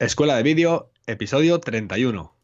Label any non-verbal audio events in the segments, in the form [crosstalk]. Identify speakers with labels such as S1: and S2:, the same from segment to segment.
S1: Escuela de Vídeo, episodio 31.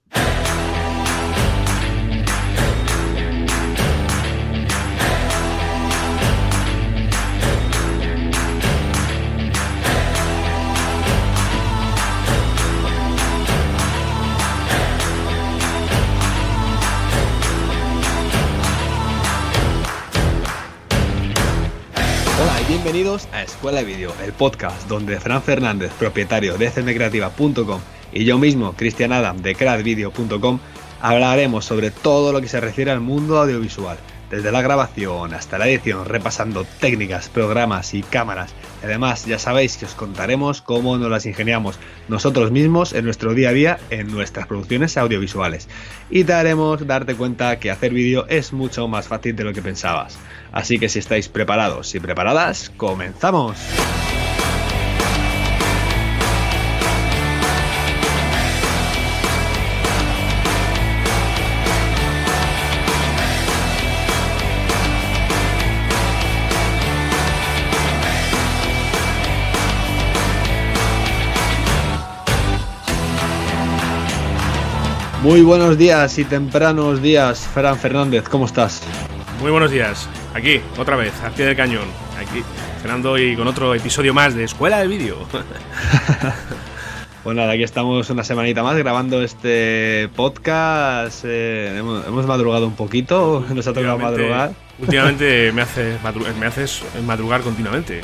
S1: Bienvenidos a Escuela de Vídeo, el podcast donde Fran Fernández, propietario de cmcreativa.com y yo mismo, Cristian Adam de cradvideo.com, hablaremos sobre todo lo que se refiere al mundo audiovisual, desde la grabación hasta la edición, repasando técnicas, programas y cámaras. Además, ya sabéis que os contaremos cómo nos las ingeniamos nosotros mismos en nuestro día a día en nuestras producciones audiovisuales. Y te haremos darte cuenta que hacer vídeo es mucho más fácil de lo que pensabas. Así que si estáis preparados y preparadas, comenzamos. Muy buenos días y tempranos días, Fran Fernández, ¿cómo estás?
S2: Muy buenos días, aquí, otra vez, al pie del cañón, aquí, cenando y con otro episodio más de Escuela de Vídeo. [laughs]
S1: Pues nada, aquí estamos una semanita más grabando este podcast. eh, hemos, hemos madrugado un poquito, nos ha tocado madrugar.
S2: Últimamente me haces, me haces madrugar continuamente.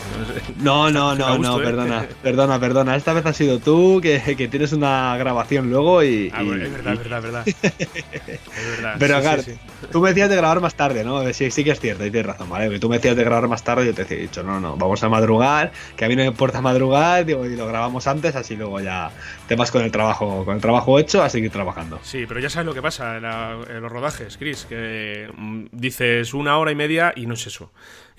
S1: No, no, no,
S2: gusto,
S1: no,
S2: ¿eh?
S1: perdona, [laughs] perdona, perdona. Esta vez has sido tú que, que tienes una grabación luego y.
S2: Ah,
S1: y-
S2: bueno, es verdad,
S1: y-
S2: verdad, verdad. Es verdad. [laughs]
S1: Pero
S2: sí,
S1: claro,
S2: sí, sí.
S1: tú me decías de grabar más tarde, ¿no? Sí, sí que es cierto, y tienes razón, ¿vale? Que tú me decías de grabar más tarde y yo te he dicho, no, no, vamos a madrugar, que a mí no me importa madrugar, digo, y lo grabamos antes, así luego ya te vas con el trabajo, con el trabajo hecho a seguir trabajando.
S2: Sí, pero ya sabes lo que pasa en, la- en los rodajes, Chris, que mm, dices una hora y media y no es eso.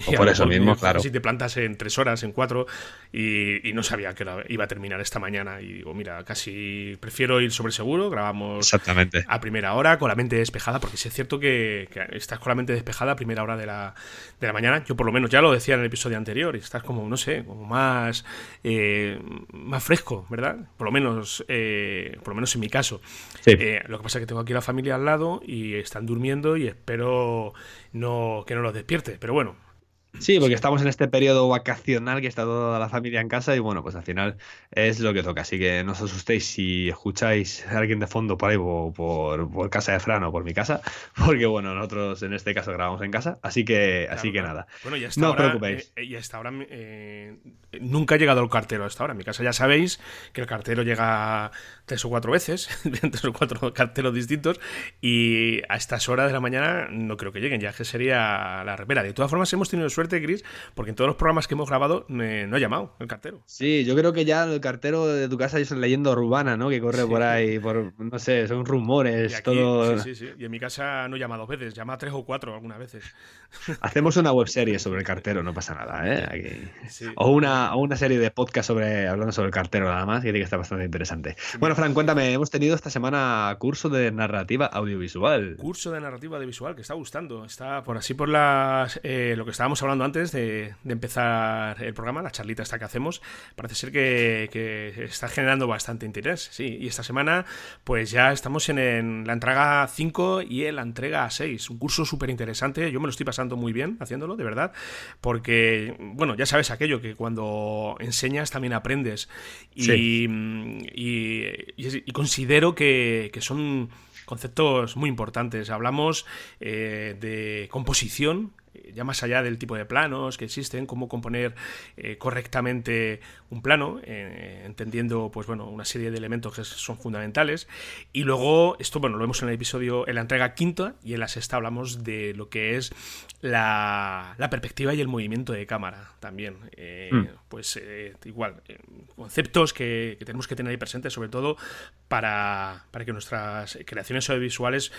S1: O por eso mismo, claro.
S2: Si te plantas en tres horas, en cuatro, y, y no sabía que la- iba a terminar esta mañana. Y digo, mira, casi prefiero ir sobre seguro, grabamos
S1: Exactamente.
S2: a primera hora con la mente despejada, porque sí es cierto que, que estás con la mente despejada a primera hora de la, de la mañana. Yo por lo menos ya lo decía en el episodio anterior, y estás como, no sé, como más, eh, más fresco, ¿verdad? Por lo menos, eh, por lo menos en mi caso.
S1: Sí.
S2: Eh, lo que pasa es que tengo aquí la familia al lado y están durmiendo y espero no, que no los despierte. Pero bueno,
S1: Sí, porque estamos en este periodo vacacional que está toda la familia en casa y bueno, pues al final es lo que toca. Así que no os asustéis si escucháis a alguien de fondo por ahí, por, por, casa de Fran o por mi casa, [laughs] porque bueno, nosotros en este caso grabamos en casa, así que, así que
S2: claro.
S1: nada.
S2: Bueno, y hasta
S1: No os
S2: ahora,
S1: preocupéis.
S2: eh, y hasta ahora eh, nunca ha llegado el cartero hasta ahora. En mi casa ya sabéis que el cartero llega tres o cuatro veces, [laughs] tres o cuatro carteros distintos, y a estas horas de la mañana no creo que lleguen, ya que sería la repera. De todas formas, hemos tenido suerte, Chris, porque en todos los programas que hemos grabado eh, no ha llamado el cartero.
S1: Sí, yo creo que ya el cartero de tu casa es una leyenda urbana, ¿no? Que corre
S2: Sí.
S1: por ahí, por, no sé, son
S2: Y
S1: rumores,
S2: aquí,
S1: todo.
S2: sí, sí, sí. Y en mi casa no llama dos veces, llama tres o cuatro algunas veces. [laughs]
S1: Hacemos una webserie sobre el cartero, no pasa nada, ¿eh? Aquí.
S2: Sí.
S1: O una, o una serie de podcast sobre, hablando sobre el cartero nada más, que tiene que estar bastante interesante. Bueno, Fran, cuéntame, hemos tenido esta semana curso de narrativa audiovisual.
S2: curso de narrativa audiovisual que está gustando. Está por así por las eh, lo que estábamos hablando antes de, de empezar el programa, la charlita esta que hacemos. Parece ser que, que está generando bastante interés. Sí, y esta semana, pues ya estamos en, en la entrega 5 y en la entrega 6. Un curso súper interesante. Yo me lo estoy pasando muy bien haciéndolo, de verdad. Porque, bueno, ya sabes aquello que cuando enseñas también aprendes. Y,
S1: Sí.
S2: y, y- considero que, que son conceptos muy importantes. Hablamos eh, de composición, ya más allá del tipo de planos que existen, cómo componer eh, correctamente un plano, eh, entendiendo pues bueno una serie de elementos que son fundamentales. Y luego, esto bueno, lo vemos en el episodio, en la entrega quinta y en la sexta hablamos de lo que es la, la perspectiva y el movimiento de cámara también. Eh,
S1: Mm.
S2: Pues eh, igual, eh, conceptos que, que tenemos que tener ahí presentes, sobre todo para, para que nuestras creaciones audiovisuales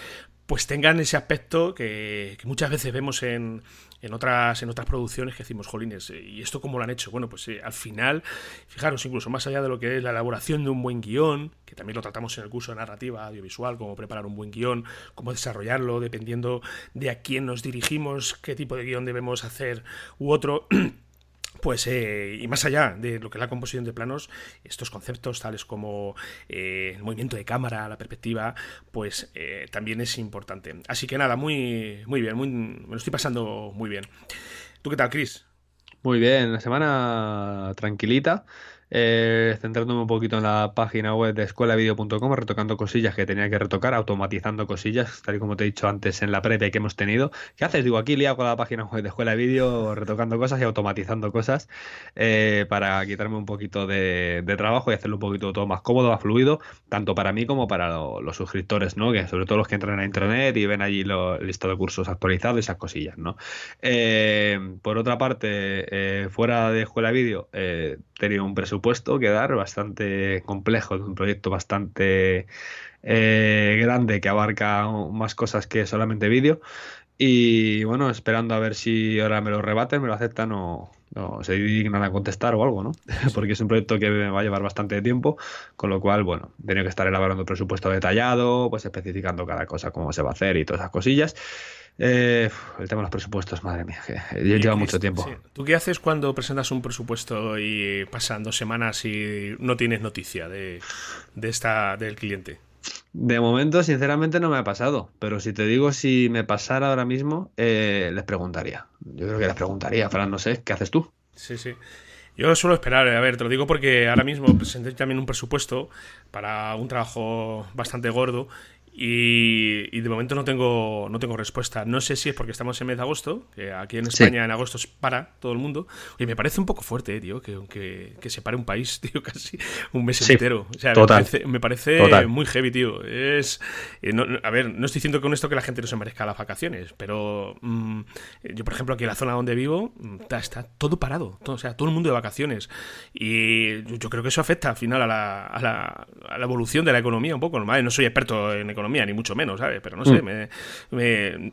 S2: pues tengan ese aspecto que, muchas veces vemos en, en otras, en otras producciones que decimos, jolines, ¿y esto cómo lo han hecho? Bueno, pues eh, al final, fijaros, incluso más allá de lo que es la elaboración de un buen guion, que también lo tratamos en el curso de narrativa audiovisual, cómo preparar un buen guion, cómo desarrollarlo, dependiendo de a quién nos dirigimos, qué tipo de guion debemos hacer u otro. [clears throat] pues, eh, y más allá de lo que es la composición de planos, estos conceptos tales como eh, el movimiento de cámara, la perspectiva, pues eh, también es importante. Así que nada, muy, muy bien, muy, me lo estoy pasando muy bien. ¿Tú qué tal, Chris?
S1: Muy bien, la semana tranquilita eh, centrándome un poquito en la página web de escuelavideo.com, retocando cosillas que tenía que retocar, automatizando cosillas, tal y como te he dicho antes en la previa que hemos tenido. ¿Qué haces? Digo, aquí liado con la página web de Escuela de Vídeo, retocando cosas y automatizando cosas eh, para quitarme un poquito de, trabajo y hacerlo un poquito todo más cómodo, más fluido, tanto para mí como para los suscriptores, ¿no? Que sobre todo los que entran a internet y ven allí el listado de cursos actualizados y esas cosillas, ¿no? Eh, por otra parte, fuera de Escuela de Vídeo, tenía un presupuesto que dar bastante complejo, un proyecto bastante eh, grande que abarca más cosas que solamente vídeo. Y bueno, esperando a ver si ahora me lo rebaten, me lo aceptan o, se dignan a contestar o algo, ¿no? [laughs] Porque es un proyecto que me va a llevar bastante tiempo, con lo cual, bueno, tenía que estar elaborando un presupuesto detallado, pues especificando cada cosa, cómo se va a hacer y todas esas cosillas. Eh, el tema de los presupuestos, madre mía, que lleva mucho tiempo.
S2: ¿Tú qué haces cuando presentas un presupuesto y pasan dos semanas y no tienes noticia de, esta del cliente?
S1: De momento, sinceramente, no me ha pasado. Pero si te digo si me pasara ahora mismo, eh, les preguntaría. Yo creo que les preguntaría, Fran, no sé, ¿qué haces tú?
S2: Sí, sí. Yo suelo esperar, a ver, te lo digo porque ahora mismo presenté también un presupuesto para un trabajo bastante gordo y, de momento no tengo, no tengo respuesta. No sé si es porque estamos en mes de agosto, que aquí en España en agosto es para todo el mundo. Y me parece un poco fuerte, eh, tío, que, que, se pare un país, [laughs] tío, casi un mes entero. O sea, me parece, muy heavy, tío. Es, eh, a ver, no estoy diciendo con esto que la gente no se merezca las vacaciones, pero mm, yo, por ejemplo, aquí en la zona donde vivo, mm, está, todo parado. Todo, o sea, todo el mundo de vacaciones. Y yo, creo que eso afecta al final a la, a la, a la evolución de la economía un poco. No soy experto en economía ni mucho menos, ¿sabes? Pero no sé, mm. me,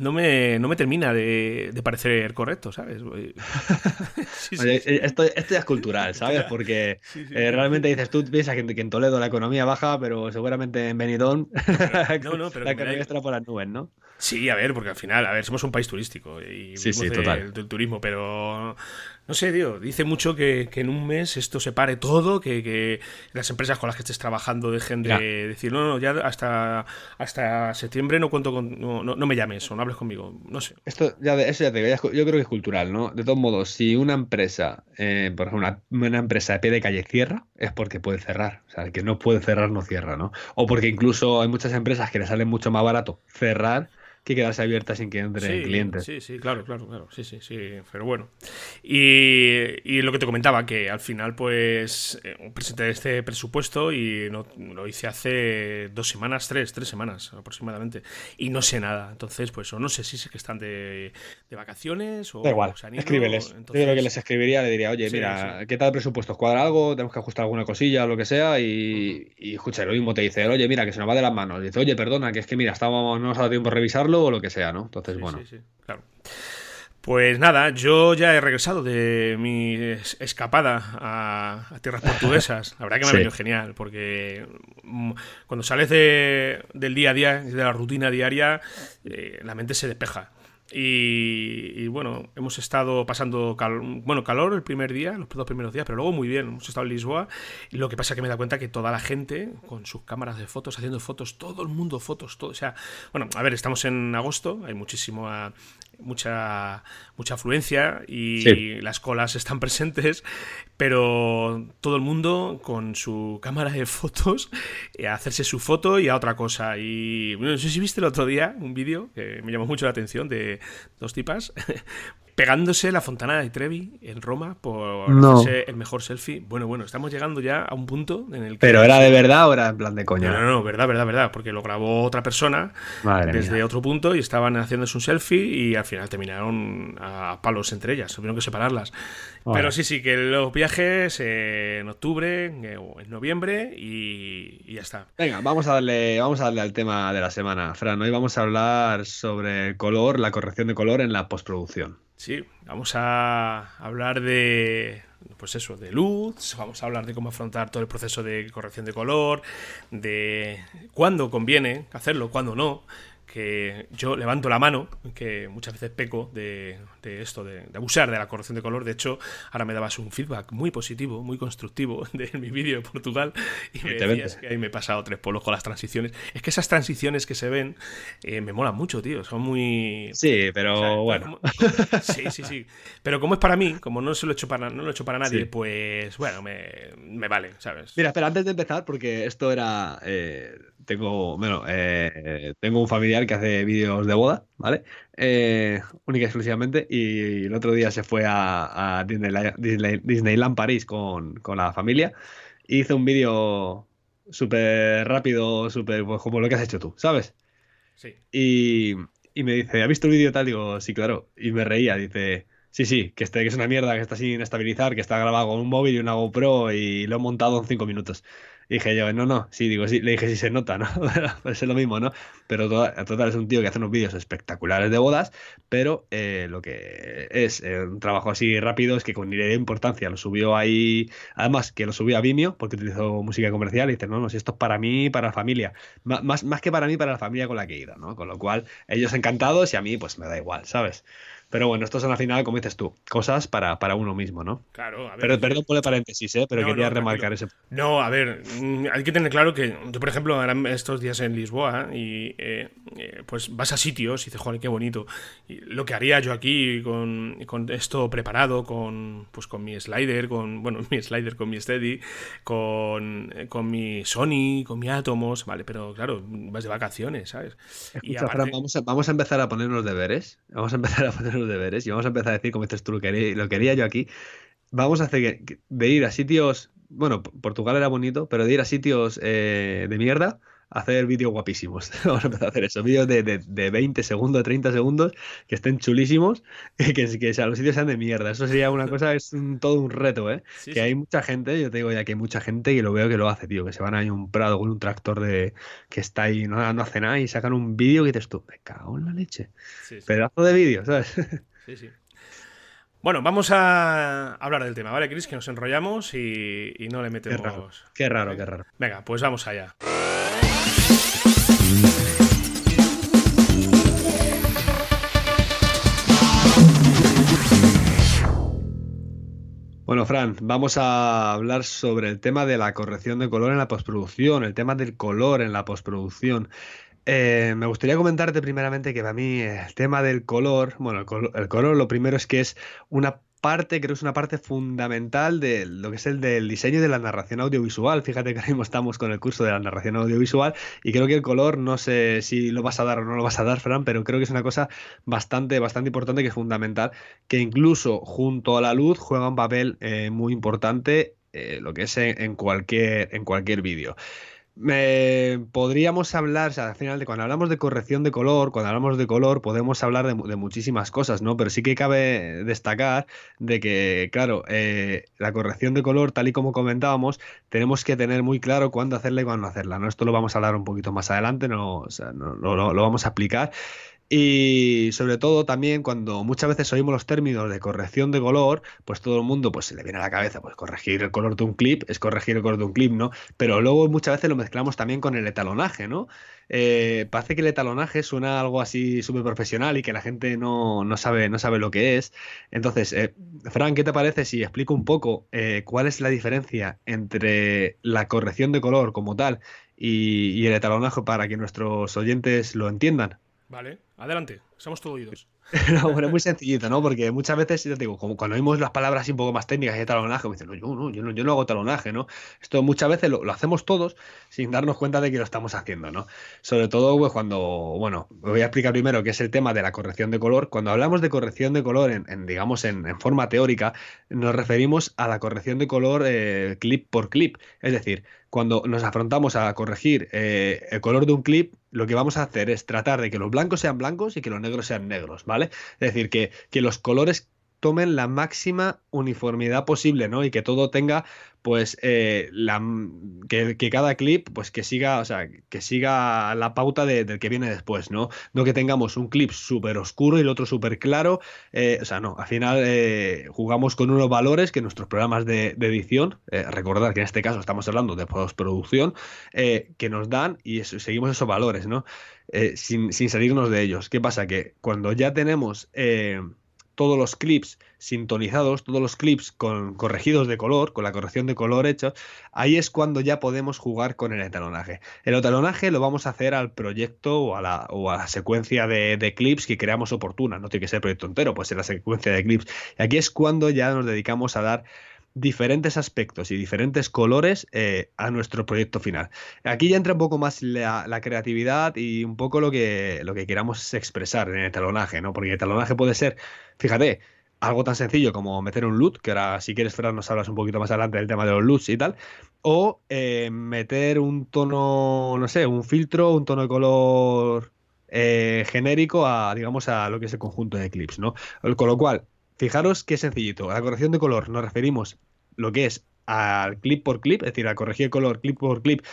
S2: no, me, no me termina de, parecer correcto, ¿sabes? [laughs]
S1: esto, ya es cultural, [laughs] ¿sabes? Porque eh, realmente dices, tú piensas que, en Toledo la economía baja, pero seguramente en Benidorm [laughs] la economía está por las nubes, ¿no?
S2: Sí, a ver, porque al final, a ver, somos un país turístico y sí, sí, total. del turismo, pero no sé, tío, dice mucho que, en un mes esto se pare todo, que, las empresas con las que estés trabajando dejen de decir, no, no, ya hasta, hasta septiembre no cuento con, no, no, me llames o no hables conmigo, no sé.
S1: Esto ya, eso ya te digo, yo creo que es cultural, ¿no? De todos modos, si una empresa, eh, por ejemplo, una, una, empresa de pie de calle cierra, es porque puede cerrar, o sea, el que no puede cerrar no cierra, ¿no? O porque incluso hay muchas empresas que le salen mucho más barato cerrar que quedarse abierta sin que entre clientes.
S2: Sí, sí, claro, claro, claro. Sí, sí, sí. Pero bueno. Y, lo que te comentaba, que al final, pues, eh, presenté este presupuesto y no, lo hice hace dos semanas, tres, tres semanas aproximadamente. Y no sé nada. Entonces, pues, o no sé si sé que están de, vacaciones o.
S1: Da igual, escríbeles. Yo creo que les escribiría, le diría, oye, mira, ¿qué tal el presupuesto? ¿Cuadra algo? ¿Tenemos que ajustar alguna cosilla o lo que sea? Y, y escucha, lo mismo te dice, oye, mira, que se nos va de las manos. Dice, oye, perdona, que es que mira, estábamos, no nos ha dado tiempo a revisarlo o lo que sea, ¿no? Entonces, bueno. Sí, sí, claro.
S2: Pues nada, yo ya he regresado de mi escapada a, tierras [laughs] portuguesas. La verdad que me ha venido genial, porque mm, cuando sales del día a día, de la rutina diaria, eh, la mente se despeja. Y, bueno, hemos estado pasando bueno, calor el primer día, los dos primeros días, pero luego muy bien. Hemos estado en Lisboa y lo que pasa es que me da cuenta que toda la gente con sus cámaras de fotos, haciendo fotos, todo el mundo fotos, todo. O sea, bueno, a ver, estamos en agosto, hay muchísimo mucha, mucha afluencia y las colas están [laughs] presentes, pero todo el mundo con su cámara de fotos a hacerse su foto y a otra cosa. Y bueno, no sé si viste el otro día un vídeo que me llamó mucho la atención de dos tipas [laughs] pegándose la Fontana de Trevi en Roma por hacerse el mejor selfie. Bueno, bueno, estamos llegando ya a un punto en el que...
S1: ¿Pero era de verdad o era en plan de coña?
S2: No, no, no, verdad, verdad, verdad, porque lo grabó otra persona desde otro punto y estaban haciéndose un selfie y al final terminaron a palos entre ellas, tuvieron que separarlas. Pero sí, sí, que los viajes en octubre o en noviembre y, ya está.
S1: Venga, vamos a darle, vamos a darle al tema de la semana, Fran. Hoy vamos a hablar sobre color, la corrección de color en la postproducción.
S2: Sí, vamos a hablar de, pues eso, de luz, vamos a hablar de cómo afrontar todo el proceso de corrección de color, de cuándo conviene hacerlo, cuándo no, que yo levanto la mano, que muchas veces peco de, esto, de, abusar de la corrección de color. De hecho, ahora me dabas un feedback muy positivo, muy constructivo [laughs] de mi vídeo de Portugal y me decías que ahí me he pasado tres polos con las transiciones. Es que esas transiciones que se ven eh, me molan mucho, tío. Son muy...
S1: Sí, pero bueno.
S2: sí, sí, sí. Pero como es para mí, como no se lo he hecho para, no lo he hecho para nadie, pues bueno, me, vale, ¿sabes?
S1: Mira, espera, antes de empezar, porque esto era... Eh, tengo, bueno, eh, tengo un familiar que hace vídeos de boda, ¿vale? Eh, única y exclusivamente. Y el otro día se fue a, Disneyland, París con, la familia. Y hizo un vídeo súper rápido, súper pues, como lo que has hecho tú, ¿sabes?
S2: Sí.
S1: Y, me dice, ¿ha visto el vídeo tal? Digo, sí, claro. Y me reía, dice, sí, sí, que, este, que es una mierda, que está sin estabilizar, que está grabado con un móvil y una GoPro y lo he montado en cinco minutos dije yo, no, no, sí, digo, sí, le dije, sí se nota, ¿no? [laughs] es lo mismo, ¿no? Pero total, es un tío que hace unos vídeos espectaculares de bodas, pero eh, lo que es eh, un trabajo así rápido es que con ni de importancia lo subió ahí, además que lo subió a Vimeo, porque utilizó música comercial, y dice, no, no, si esto es para mí, para la familia, más, más que para mí, para la familia con la que he ido, ¿no? Con lo cual, ellos encantados y a mí, pues me da igual, ¿sabes? Pero bueno, esto son al final, como dices tú, cosas para, para uno mismo, ¿no?
S2: Claro, a ver.
S1: Pero, perdón por el paréntesis, ¿eh? Pero quería remarcar ese.
S2: No, a ver, mm, hay que tener claro que yo, por ejemplo, ahora estos días en Lisboa y eh, eh, pues vas a sitios y dices, joder, qué bonito. Y lo que haría yo aquí con, con, esto preparado, con pues con mi slider, con, [laughs] bueno, mi slider, con mi steady, con, eh, con mi Sony, con mi Atomos, vale, pero claro, vas de vacaciones, ¿sabes?
S1: y vamos, a, vamos a empezar a poner los deberes. Vamos a empezar a poner los deberes y vamos a empezar a decir, como dices tú, lo quería, quería yo aquí. Vamos a hacer de ir a sitios, bueno, Portugal era bonito, pero de ir a sitios eh, de mierda, hacer vídeos guapísimos. [laughs] Vamos a empezar a hacer eso, vídeos de, de, 20 segundos, 30 segundos, que estén chulísimos, [laughs] que, que, que los sitios sean de mierda. Eso sería una [laughs] cosa, es todo un reto, ¿eh? que hay mucha gente, yo te digo ya que hay mucha gente y lo veo que lo hace, tío, que se van a un prado con un tractor de que está ahí, no, no hace nada y sacan un vídeo que dices tú, me cago en la leche. Pedazo de vídeo, ¿sabes?
S2: Sí, sí. Bueno, vamos a hablar del tema, ¿vale, Chris? Que nos enrollamos y, no le metemos.
S1: Qué raro, qué raro,
S2: Venga, pues vamos allá.
S1: Bueno, Fran, vamos a hablar sobre el tema de la corrección de color en la postproducción, el tema del color en la postproducción. Eh, me gustaría comentarte primeramente que para mí el tema del color, bueno, el color, lo primero es que es una parte, creo que es una parte fundamental de lo que es el del diseño de la narración audiovisual. Fíjate que ahora mismo estamos con el curso de la narración audiovisual y creo que el color, no sé si lo vas a dar o no lo vas a dar, Fran, pero creo que es una cosa bastante, bastante importante que es fundamental, que incluso junto a la luz juega un papel eh, muy importante eh, lo que es en, cualquier, en cualquier vídeo. Me podríamos hablar, o sea, al final, de cuando hablamos de corrección de color, cuando hablamos de color, podemos hablar de, muchísimas cosas, ¿no? Pero sí que cabe destacar de que, claro, eh, la corrección de color, tal y como comentábamos, tenemos que tener muy claro cuándo hacerla y cuándo hacerla. Esto lo vamos a hablar un poquito más adelante, no, o sea, no, lo vamos a aplicar. Y sobre todo también cuando muchas veces oímos los términos de corrección de color, pues todo el mundo pues se le viene a la cabeza, pues corregir el color de un clip es corregir el color de un clip, ¿no? Pero luego muchas veces lo mezclamos también con el etalonaje, ¿no? Eh, parece que el etalonaje suena algo así súper profesional y que la gente no, sabe, no sabe lo que es. Entonces, eh, Fran, ¿qué te parece si explico un poco eh, cuál es la diferencia entre la corrección de color como tal y el etalonaje para que nuestros oyentes lo entiendan?
S2: Vale, adelante, somos todos oídos. [laughs]
S1: no, bueno, es muy sencillito, ¿no? Porque muchas veces, te digo, cuando oímos las palabras un poco más técnicas y talonaje, me dicen, no, yo no, yo no, yo no hago talonaje, ¿no? Esto muchas veces lo, hacemos todos sin darnos cuenta de que lo estamos haciendo, ¿no? Sobre todo pues, cuando, bueno, voy a explicar primero qué es el tema de la corrección de color. Cuando hablamos de corrección de color, en, digamos, en, forma teórica, nos referimos a la corrección de color eh, clip por clip. Es decir, cuando nos afrontamos a corregir eh, el color de un clip, lo que vamos a hacer es tratar de que los blancos sean blancos y que los negros sean negros, ¿vale? Es decir, que, que los colores tomen la máxima uniformidad posible, ¿no? Y que todo tenga pues eh, que, cada clip, pues que siga, o sea, que siga la pauta del que viene después, ¿no? No que tengamos un clip súper oscuro y el otro súper claro. Eh, o sea, no, al final eh, jugamos con unos valores que nuestros programas de, edición, recordar que en este caso estamos hablando de postproducción, que nos dan y seguimos esos valores, ¿no? sin, sin salirnos de ellos. ¿Qué pasa? Que cuando ya tenemos todos los clips sintonizados, todos los clips con corregidos de color, con la corrección de color hecha, ahí es cuando ya podemos jugar con el etalonaje. El etalonaje lo vamos a hacer al proyecto o a la, o a la secuencia de, clips que creamos oportuna. No tiene que ser el proyecto entero, puede ser la secuencia de clips. Y aquí es cuando ya nos dedicamos a dar diferentes aspectos y diferentes colores eh, a nuestro proyecto final. Aquí ya entra un poco más la, creatividad y un poco lo que, lo que queramos expresar en el talonaje, ¿no? Porque el talonaje puede ser, fíjate, algo tan sencillo como meter un loot, que ahora si quieres, Fran, nos hablas un poquito más adelante del tema de los loots y tal, o eh, meter un tono, no sé, un filtro, un tono de color eh, genérico a, digamos, a lo que es el conjunto de clips, ¿no? Con lo cual, fijaros qué sencillito. A la corrección de color nos referimos lo que es al clip por clip, es decir, a corregir el color clip por clip,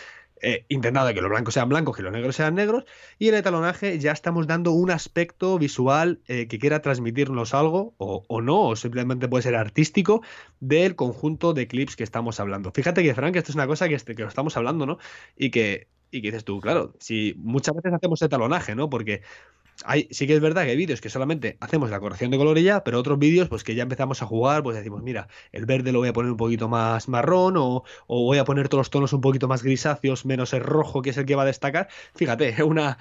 S1: eh, intentando que los blancos sean blancos y los negros sean negros, y el etalonaje ya estamos dando un aspecto visual eh, que quiera transmitirnos algo, o, no, o simplemente puede ser artístico, del conjunto de clips que estamos hablando. Fíjate que, Frank, esto es una cosa que, este, que lo estamos hablando, ¿no? Y que, y que dices tú, claro, si muchas veces hacemos etalonaje, ¿no? Porque sí que es verdad que hay vídeos que solamente hacemos la corrección de color y ya, pero otros vídeos, pues que ya empezamos a jugar, pues decimos, mira, el verde lo voy a poner un poquito más marrón, o, voy a poner todos los tonos un poquito más grisáceos, menos el rojo, que es el que va a destacar. Fíjate, [laughs] una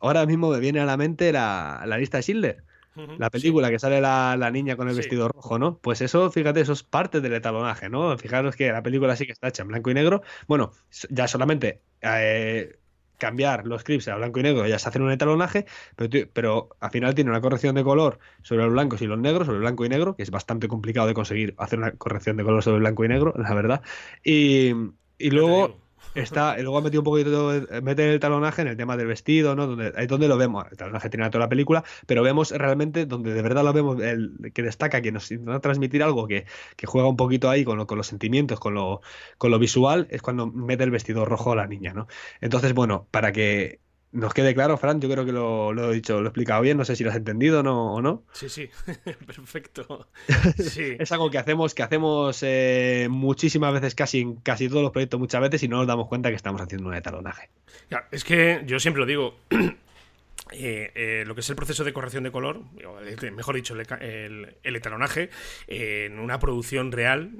S1: ahora mismo me viene a la mente la, lista de Schindler. La película que sale la, niña con el vestido rojo, ¿no? Pues eso, fíjate, eso es parte del etalonaje, ¿no? Fijaros que la película sí que está hecha en blanco y negro. Bueno, ya solamente eh, cambiar los clips a blanco y negro, ya se hace un etalonaje, pero, pero al final tiene una corrección de color sobre los blancos y los negros, sobre el blanco y negro, que es bastante complicado de conseguir hacer una corrección de color sobre blanco y negro, la verdad. Y, y luego Está, luego ha metido un poquito, mete el talonaje en el tema del vestido, ¿no? Donde, ahí donde lo vemos. El talonaje tiene toda la película, pero vemos realmente donde de verdad lo vemos, el, que destaca, que nos intenta transmitir algo que, que juega un poquito ahí con, con los sentimientos, con lo, con lo visual, es cuando mete el vestido rojo a la niña, ¿no? Entonces, bueno, para que nos quede claro, Fran, yo creo que lo, he dicho, lo he explicado bien, no sé si lo has entendido no, o no.
S2: Sí, sí, [laughs] perfecto. [laughs]
S1: es algo que hacemos, que hacemos eh, muchísimas veces, casi en casi todos los proyectos, muchas veces, y no nos damos cuenta que estamos haciendo un etalonaje.
S2: es que yo siempre lo digo, [clears throat] Eh, eh, lo que es el proceso de corrección de color, mejor dicho, el, etalonaje, eh, en una producción real,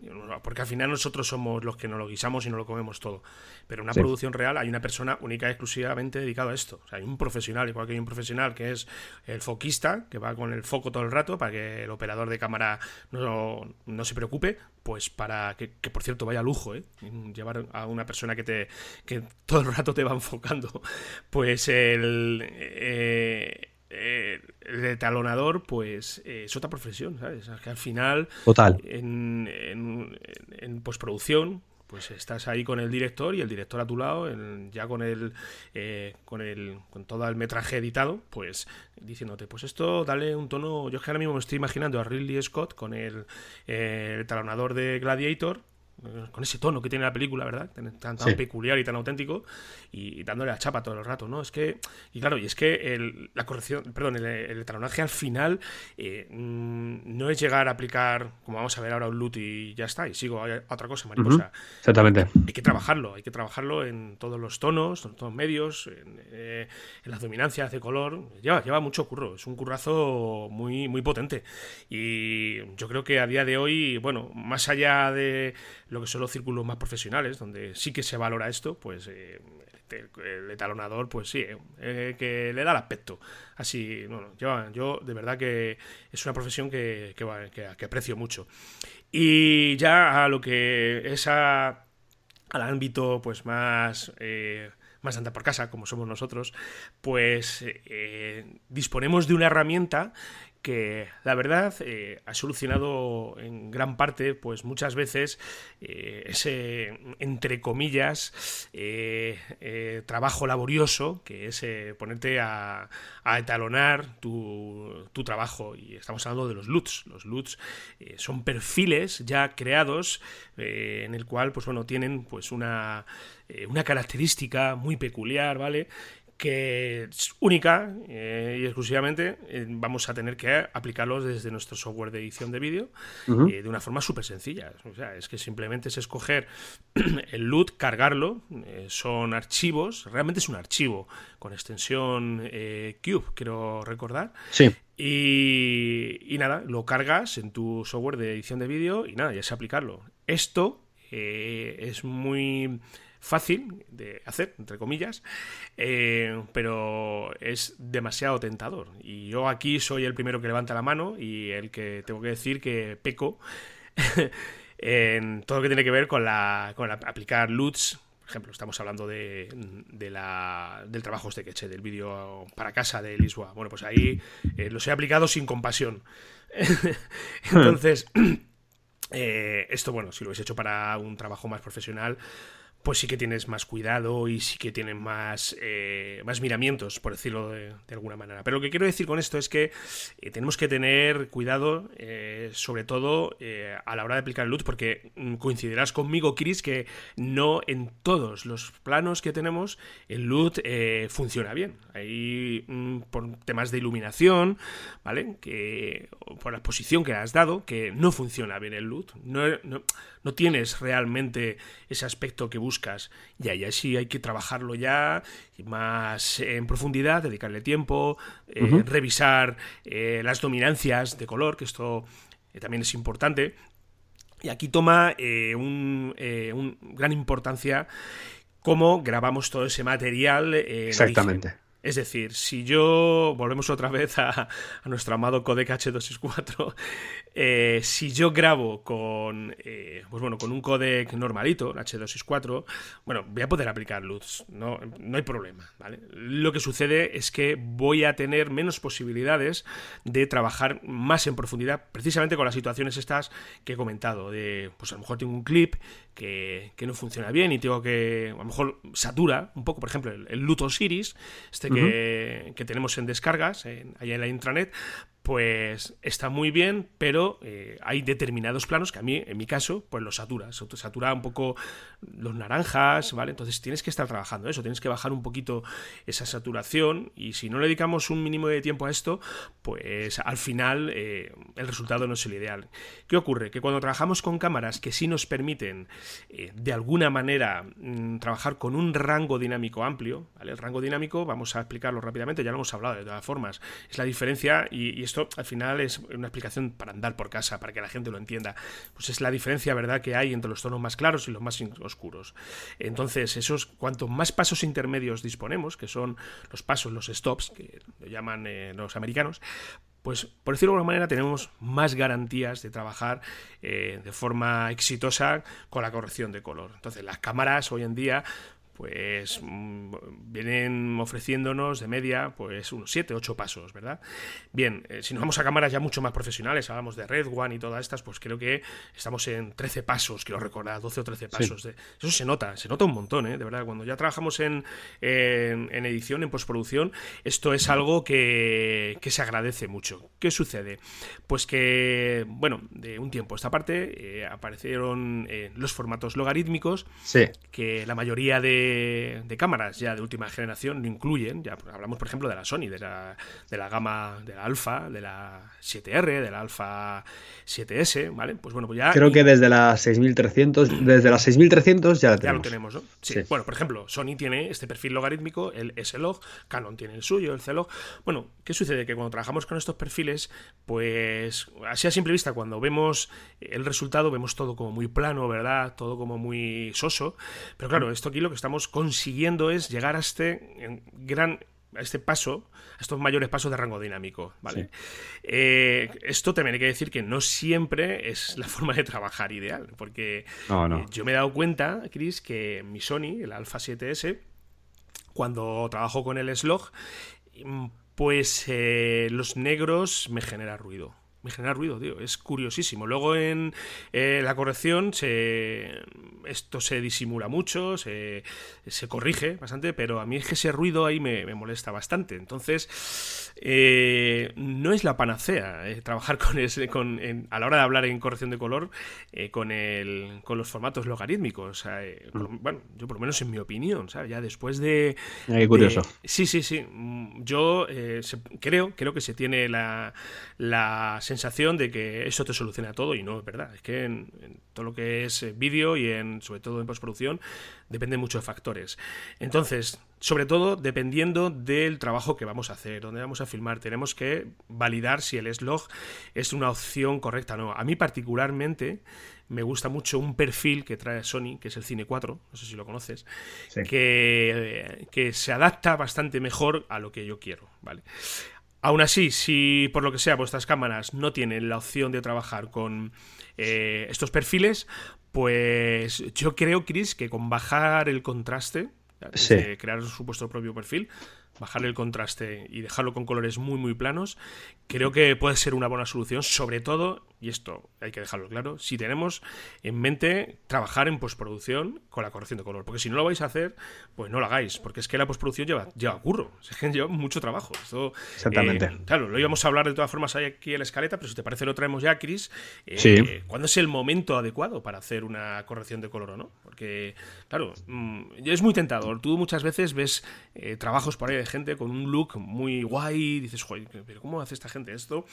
S2: porque al final nosotros somos los que nos lo guisamos y no lo comemos todo, pero en una producción real hay una persona única y exclusivamente dedicada a esto. O sea, hay un profesional, igual que hay un profesional que es el foquista, que va con el foco todo el rato para que el operador de cámara no, no se preocupe, pues para que, por cierto vaya lujo, ¿eh? llevar a una persona que te que todo el rato te va enfocando, [laughs] pues el eh, el etalonador, pues es otra profesión, ¿sabes? que al final,
S1: Total.
S2: En, en, en, postproducción, pues estás ahí con el director y el director a tu lado, ya con el, eh, con el, con todo el metraje editado, pues diciéndote, pues esto dale un tono. Yo es que ahora mismo me estoy imaginando a Ridley Scott con el, eh, el talonador de Gladiator con ese tono que tiene la película, ¿verdad? Tan, tan peculiar y tan auténtico, y, dándole la chapa todo el rato, ¿no? Es que, y claro, y es que el, la corrección, perdón, el, el al final eh, mm, no es llegar a aplicar, como vamos a ver ahora, un loot y ya está, y sigo a, otra cosa, mariposa.
S1: Exactamente.
S2: Hay, que trabajarlo, hay que trabajarlo en todos los tonos, en todos los medios, en, eh, en las dominancias de color. Lleva, lleva mucho curro, es un currazo muy, muy potente. Y yo creo que a día de hoy, bueno, más allá de lo que son los círculos más profesionales, donde sí que se valora esto, pues eh, el, etalonador, pues sí, eh, que le da el aspecto. Así, no, yo, de verdad que es una profesión que, que, aprecio mucho. Y ya a lo que es a, al ámbito pues más... Eh, más anda por casa, como somos nosotros, pues disponemos de una herramienta que la verdad eh, ha solucionado en gran parte, pues muchas veces, eh, ese, entre comillas, eh, trabajo laborioso, que es ponerte a, etalonar tu, tu, trabajo. Y estamos hablando de los LUTs. Los LUTs son perfiles ya creados en el cual, pues bueno, tienen pues una, una característica muy peculiar, ¿vale? Que es única eh, y exclusivamente eh, vamos a tener que aplicarlos desde nuestro software de edición de vídeo eh, de una forma súper sencilla. O sea, es que simplemente es escoger [clears throat] el LUT, cargarlo, son archivos, realmente es un archivo con extensión Cube, quiero recordar.
S1: Sí.
S2: Y, y, nada, lo cargas en tu software de edición de vídeo y nada, ya es aplicarlo. Esto es muy fácil de hacer, entre comillas, eh, pero es demasiado tentador. Y yo aquí soy el primero que levanta la mano y el que tengo que decir que peco [laughs] en todo lo que tiene que ver con, la, con aplicar LUTs. Por ejemplo, estamos hablando de, la, del trabajo este que eché, del vídeo para casa de Lisboa. Bueno, pues ahí eh, los he aplicado sin compasión. [laughs] Entonces, [clears throat] eh, esto, bueno, si lo hubiese hecho para un trabajo más profesional, pues sí que tienes más cuidado y sí que tienes más, eh, más miramientos, por decirlo de, alguna manera. Pero lo que quiero decir con esto es que eh, tenemos que tener cuidado, eh, sobre todo a la hora de aplicar el LUT, porque mm, coincidirás conmigo, Chris, que no en todos los planos que tenemos el LUT funciona bien. Hay mm, por temas de iluminación, ¿vale? Que por la exposición que has dado, que no funciona bien el LUT. no, no tienes realmente ese aspecto que buscas. Y ahí sí hay que trabajarlo ya más en profundidad, dedicarle tiempo, eh, revisar eh, las dominancias de color, que esto eh, también es importante. Y aquí toma un, gran importancia cómo grabamos todo ese material.
S1: Exactamente.
S2: Es decir, si yo, volvemos otra vez a, nuestro amado codec H264, eh, si yo grabo con, eh, pues bueno, con un codec normalito, H264, bueno, voy a poder aplicar luz, no, no hay problema, ¿vale? Lo que sucede es que voy a tener menos posibilidades de trabajar más en profundidad, precisamente con las situaciones estas que he comentado, de, pues a lo mejor tengo un clip que, no funciona bien y tengo que, a lo mejor satura un poco, por ejemplo, el, el Luto Series, este que, que, tenemos en descargas, en, allá en la intranet, pues está muy bien, pero eh, hay determinados planos que a mí, en mi caso, pues los satura. Satura un poco los naranjas, ¿vale? Entonces tienes que estar trabajando eso, tienes que bajar un poquito esa saturación y si no le dedicamos un mínimo de tiempo a esto, pues al final eh, el resultado no es el ideal. ¿Qué ocurre? Que cuando trabajamos con cámaras que sí nos permiten eh, de alguna manera mm, trabajar con un rango dinámico amplio, ¿vale? El rango dinámico, vamos a explicarlo rápidamente, ya lo hemos hablado de todas formas, es la diferencia y esto al final es una explicación para andar por casa, para que la gente lo entienda. Pues es la diferencia, ¿verdad?, que hay entre los tonos más claros y los más oscuros. Entonces, esos, cuanto más pasos intermedios disponemos, que son los pasos, los stops, que lo llaman eh, los americanos, pues por decirlo de alguna manera tenemos más garantías de trabajar eh, de forma exitosa con la corrección de color. Entonces las cámaras hoy en día pues mm, vienen ofreciéndonos de media pues unos 7, 8 pasos, ¿verdad? Bien, eh, si nos vamos a cámaras ya mucho más profesionales, hablamos de Red One y todas estas, pues creo que estamos en 13 pasos, quiero recordar, 12 o 13 pasos. De, eso se nota, se nota un montón, ¿eh? De verdad, cuando ya trabajamos en, en, edición, en postproducción, esto es algo que, que, se agradece mucho. ¿Qué sucede? Pues que, bueno, de un tiempo a esta parte eh, aparecieron eh, los formatos logarítmicos, que la mayoría de de, cámaras ya de última generación lo incluyen. Ya hablamos, por ejemplo, de la Sony, de la, de la gama de la Alpha, de la 7R, de la Alpha 7S, ¿vale? Pues bueno, pues ya.
S1: Creo que desde la 6300, desde la 6300 ya,
S2: ya lo tenemos, ¿no? Sí. Bueno, por ejemplo, Sony tiene este perfil logarítmico, el S-Log, Canon tiene el suyo, el C-Log. Bueno, ¿qué sucede? Que cuando trabajamos con estos perfiles, pues así a simple vista, cuando vemos el resultado, vemos todo como muy plano, ¿verdad? Todo como muy soso. Pero claro, esto aquí lo que estamos consiguiendo es llegar a este gran a este paso, a estos mayores pasos de rango dinámico, ¿vale? Eh, esto también hay que decir que no siempre es la [laughs] forma de trabajar ideal, porque eh, yo me he dado cuenta, Chris, que mi Sony, el Alpha 7S, cuando trabajo con el Slog, pues eh, los negros me genera ruido me genera ruido, tío. Es curiosísimo. Luego en eh, la corrección se, esto se disimula mucho, se, se, corrige bastante, pero a mí es que ese ruido ahí me, molesta bastante. Entonces, eh, no es la panacea eh, trabajar con ese, con, a la hora de hablar en corrección de color con, el, con los formatos logarítmicos. Mm. bueno, yo por lo menos en mi opinión, ¿sabes? Ya después de...
S1: Qué curioso.
S2: sí, sí, sí. Mm, yo creo, creo que se tiene la, la sensación de que eso te soluciona todo y no es verdad. Es que en, todo lo que es eh, vídeo y en sobre todo en postproducción depende mucho de factores. Entonces, sobre todo dependiendo del trabajo que vamos a hacer, donde vamos a filmar, tenemos que validar si el S-Log es una opción correcta o no. A mí particularmente me gusta mucho un perfil que trae Sony, que es el Cine 4, no sé si lo conoces, que, que se adapta bastante mejor a lo que yo quiero, ¿vale? Aún así, si por lo que sea vuestras cámaras no tienen la opción de trabajar con eh, estos perfiles, pues yo creo, Chris, que con bajar el contraste, crear su vuestro propio perfil, bajarle el contraste y dejarlo con colores muy muy planos, creo que puede ser una buena solución, sobre todo, y esto hay que dejarlo claro, si tenemos en mente trabajar en postproducción con la corrección de color, porque si no lo vais a hacer, pues no lo hagáis, porque es que la postproducción lleva, lleva curro, [laughs] es que lleva mucho trabajo. Esto,
S1: Exactamente.
S2: Eh, claro, lo íbamos a hablar de todas formas aquí en la escaleta, pero si te parece lo traemos ya, Chris. Eh, ¿Cuándo es el momento adecuado para hacer una corrección de color o no? Porque, claro, mm, es muy tentador. Tú muchas veces ves eh, trabajos por ahí de gente con un look muy guay, y dices, joder, pero ¿cómo hace esta gente esto?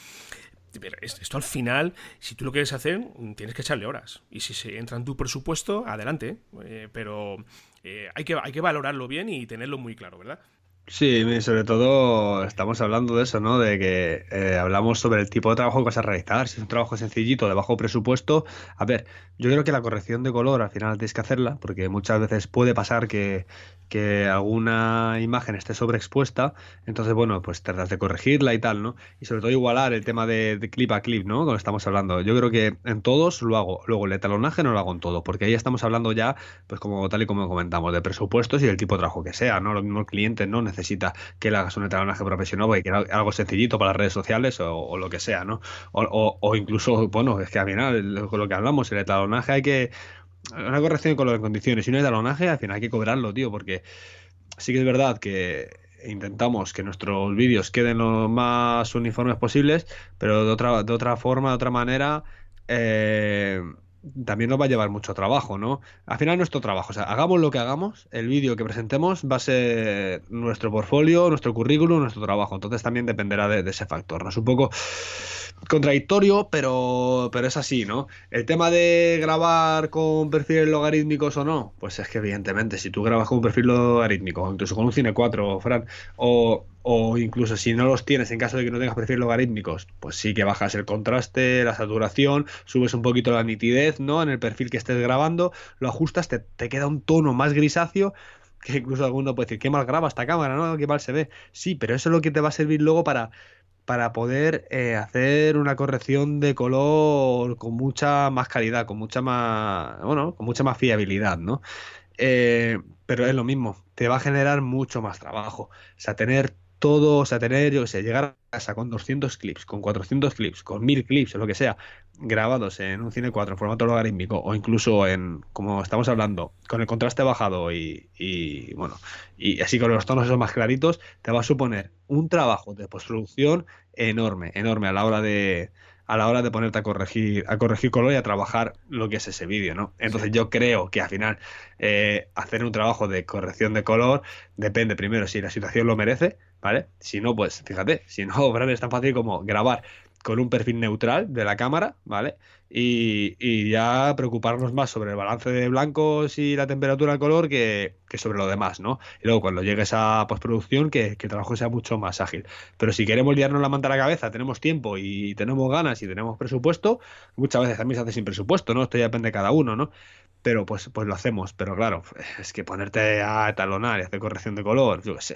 S2: Pero esto al final, si tú lo quieres hacer, tienes que echarle horas. Y si se entra en tu presupuesto, adelante. Eh, pero eh, hay, que, hay que valorarlo bien y tenerlo muy claro, ¿verdad?
S1: Sí, sobre todo estamos hablando de eso, ¿no? De que eh, hablamos sobre el tipo de trabajo que vas a realizar. Si es un trabajo sencillito, de bajo presupuesto. A ver, yo creo que la corrección de color al final tienes que hacerla, porque muchas veces puede pasar que, que alguna imagen esté sobreexpuesta. Entonces, bueno, pues tratas de corregirla y tal, ¿no? Y sobre todo igualar el tema de, clip a clip, ¿no? Como estamos hablando. Yo creo que en todos lo hago. Luego, el etalonaje no lo hago en todo, porque ahí estamos hablando ya, pues como tal y como comentamos, de presupuestos y del tipo de trabajo que sea, ¿no? Lo mismo el cliente, ¿no? necesita que le hagas un etalonaje profesional y que algo sencillito para las redes sociales o, lo que sea, ¿no? O, incluso, bueno, es que al final, con lo que hablamos, el etalonaje hay que. Una corrección con las condiciones y un etalonaje, al final hay que cobrarlo, tío, porque sí que es verdad que intentamos que nuestros vídeos queden lo más uniformes posibles, pero de otra, de otra forma, de otra manera. Eh, también nos va a llevar mucho trabajo, ¿no? Al final nuestro trabajo, o sea, hagamos lo que hagamos, el vídeo que presentemos va a ser nuestro portfolio, nuestro currículum, nuestro trabajo. Entonces también dependerá de, ese factor, ¿no? Es un poco contradictorio, pero, pero es así, ¿no? El tema de grabar con perfiles logarítmicos o no, pues es que evidentemente si tú grabas con un perfil logarítmico, incluso con un Cine 4, Fran, o o incluso si no los tienes en caso de que no tengas perfiles logarítmicos, pues sí que bajas el contraste, la saturación, subes un poquito la nitidez, ¿no? En el perfil que estés grabando, lo ajustas, te, queda un tono más grisáceo, que incluso alguno puede decir, qué mal graba esta cámara, ¿no? Qué mal se ve. Sí, pero eso es lo que te va a servir luego para, para poder eh, hacer una corrección de color con mucha más calidad, con mucha más, bueno, con mucha más fiabilidad, ¿no? Eh, pero es lo mismo, te va a generar mucho más trabajo. O sea, tener todo, o sea, tener, yo que sé, llegar a casa con 200 clips, con 400 clips, con 1000 clips o lo que sea, grabados en un cine 4 en formato logarítmico o incluso en, como estamos hablando, con el contraste bajado y, y bueno, y así con los tonos esos más claritos, te va a suponer un trabajo de postproducción enorme, enorme a la hora de, a la hora de ponerte a corregir, a corregir color y a trabajar lo que es ese vídeo, ¿no? Entonces yo creo que al final eh, hacer un trabajo de corrección de color depende primero si la situación lo merece, ¿vale? Si no, pues fíjate, si no, [laughs] es tan fácil como grabar con un perfil neutral de la cámara, ¿vale? Y, ya preocuparnos más sobre el balance de blancos y la temperatura de color que, sobre lo demás, ¿no? Y luego cuando llegues a postproducción que, que, el trabajo sea mucho más ágil. Pero si queremos liarnos la manta a la cabeza, tenemos tiempo y tenemos ganas y tenemos presupuesto, muchas veces también se hace sin presupuesto, ¿no? Esto ya depende de cada uno, ¿no? Pero pues, pues lo hacemos. Pero claro, es que ponerte a etalonar y hacer corrección de color, yo qué sé,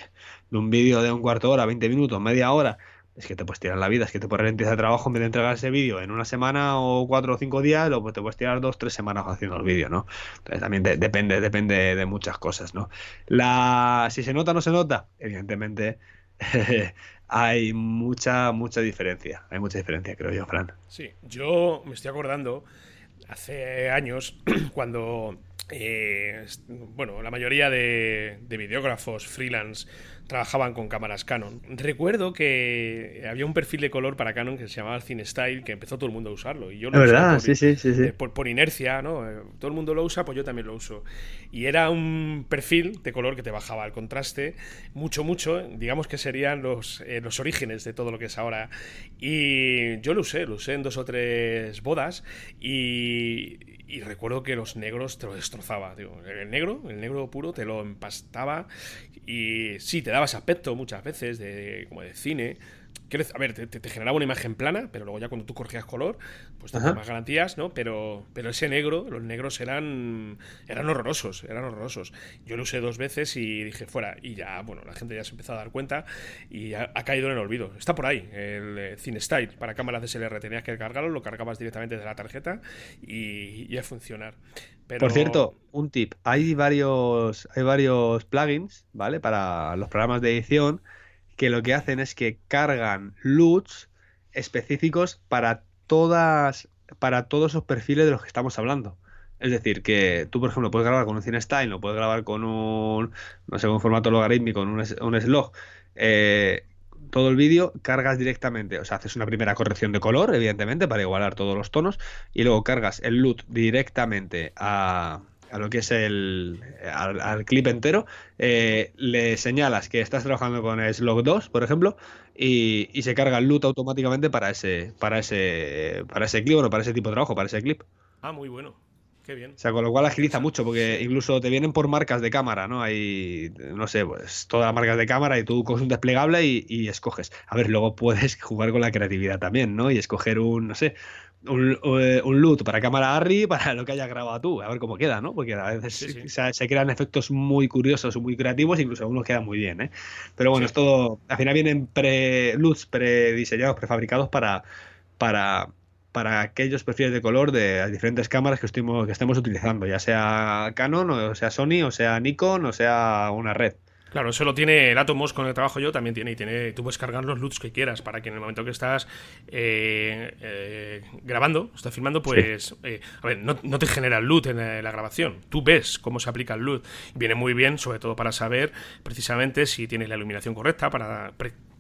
S1: de un vídeo de un cuarto de hora, 20 minutos, media hora, es que te puedes tirar la vida, es que te puedes ralentizar el trabajo en vez de entregar ese vídeo en una semana o cuatro o cinco días, luego pues te puedes tirar dos, tres semanas haciendo el vídeo, ¿no? Entonces también depende, depende de muchas cosas, ¿no? La, si se nota o no se nota, evidentemente [laughs] hay mucha, mucha diferencia. Hay mucha diferencia, creo yo, Fran.
S2: Sí, yo me estoy acordando hace años [clears throat] cuando eh, bueno, la mayoría de, de, videógrafos freelance trabajaban con cámaras Canon. Recuerdo que había un perfil de color para Canon que se llamaba CineStyle, que empezó todo el mundo a usarlo. Y yo lo
S1: verdad, por, sí, sí, sí,
S2: eh, por, inercia, ¿no? Eh, todo el mundo lo usa, pues yo también lo uso. Y era un perfil de color que te bajaba el contraste mucho, mucho. Digamos que serían los, eh, los orígenes de todo lo que es ahora. Y yo lo usé, lo usé en dos o tres bodas y, y recuerdo que los negros te lo destrozaba. el negro, el negro puro, te lo empastaba. Y sí, te daba ese aspecto muchas veces de, como de cine a ver, te, generaba una imagen plana, pero luego ya cuando tú corregías color, pues te más garantías, ¿no? Pero, pero ese negro, los negros eran, eran horrorosos, eran horrorosos. Yo lo usé dos veces y dije fuera, y ya, bueno, la gente ya se empezó a dar cuenta y ha, caído en el olvido. Está por ahí, el eh, CineStyle para cámaras DSLR. Tenías que cargarlo, lo cargabas directamente de la tarjeta y, y a funcionar.
S1: Por cierto, un tip. Hay varios, hay varios plugins, ¿vale? Para los programas de edición que lo que hacen es que cargan LUTs específicos para todas para todos esos perfiles de los que estamos hablando. Es decir, que tú, por ejemplo, puedes grabar con un CineStyle, o puedes grabar con un, no sé, un formato logarítmico, con un, un slog, eh, todo el vídeo, cargas directamente, o sea, haces una primera corrección de color, evidentemente, para igualar todos los tonos, y luego cargas el LUT directamente a, a lo que es el al, clip entero, eh, le señalas que estás trabajando con Slog 2, por ejemplo, y, se carga el loot automáticamente para ese, para ese, para ese clip, o para ese tipo de trabajo, para ese clip.
S2: Ah, muy bueno. Qué bien.
S1: O sea, con lo cual agiliza mucho, porque incluso te vienen por marcas de cámara, ¿no? Hay, no sé, pues todas las marcas de cámara y tú coges un desplegable y, y, escoges. A ver, luego puedes jugar con la creatividad también, ¿no? Y escoger un, no sé, un, eh, un, loot para cámara Harry [laughs] para lo que hayas grabado tú, a ver cómo queda, ¿no? Porque a veces Se, crean efectos muy curiosos, muy creativos, incluso algunos quedan muy bien, ¿eh? Pero bueno, es todo, al final vienen pre LUTs prediseñados, prefabricados para, para, para aquellos perfiles de color de las diferentes cámaras que, estemos, que estemos utilizando, ya sea Canon, o sea Sony, o sea Nikon, o sea una red.
S2: Claro, eso lo tiene el Atomos con el trabajo yo, también tiene, y tiene, tú puedes cargar los LUTs que quieras para que en el momento que estás eh, eh, grabando, estás filmando, pues, eh, a ver, no, te genera el LUT en la, grabación, tú ves cómo se aplica el LUT. Viene muy bien, sobre todo para saber precisamente si tienes la iluminación correcta, para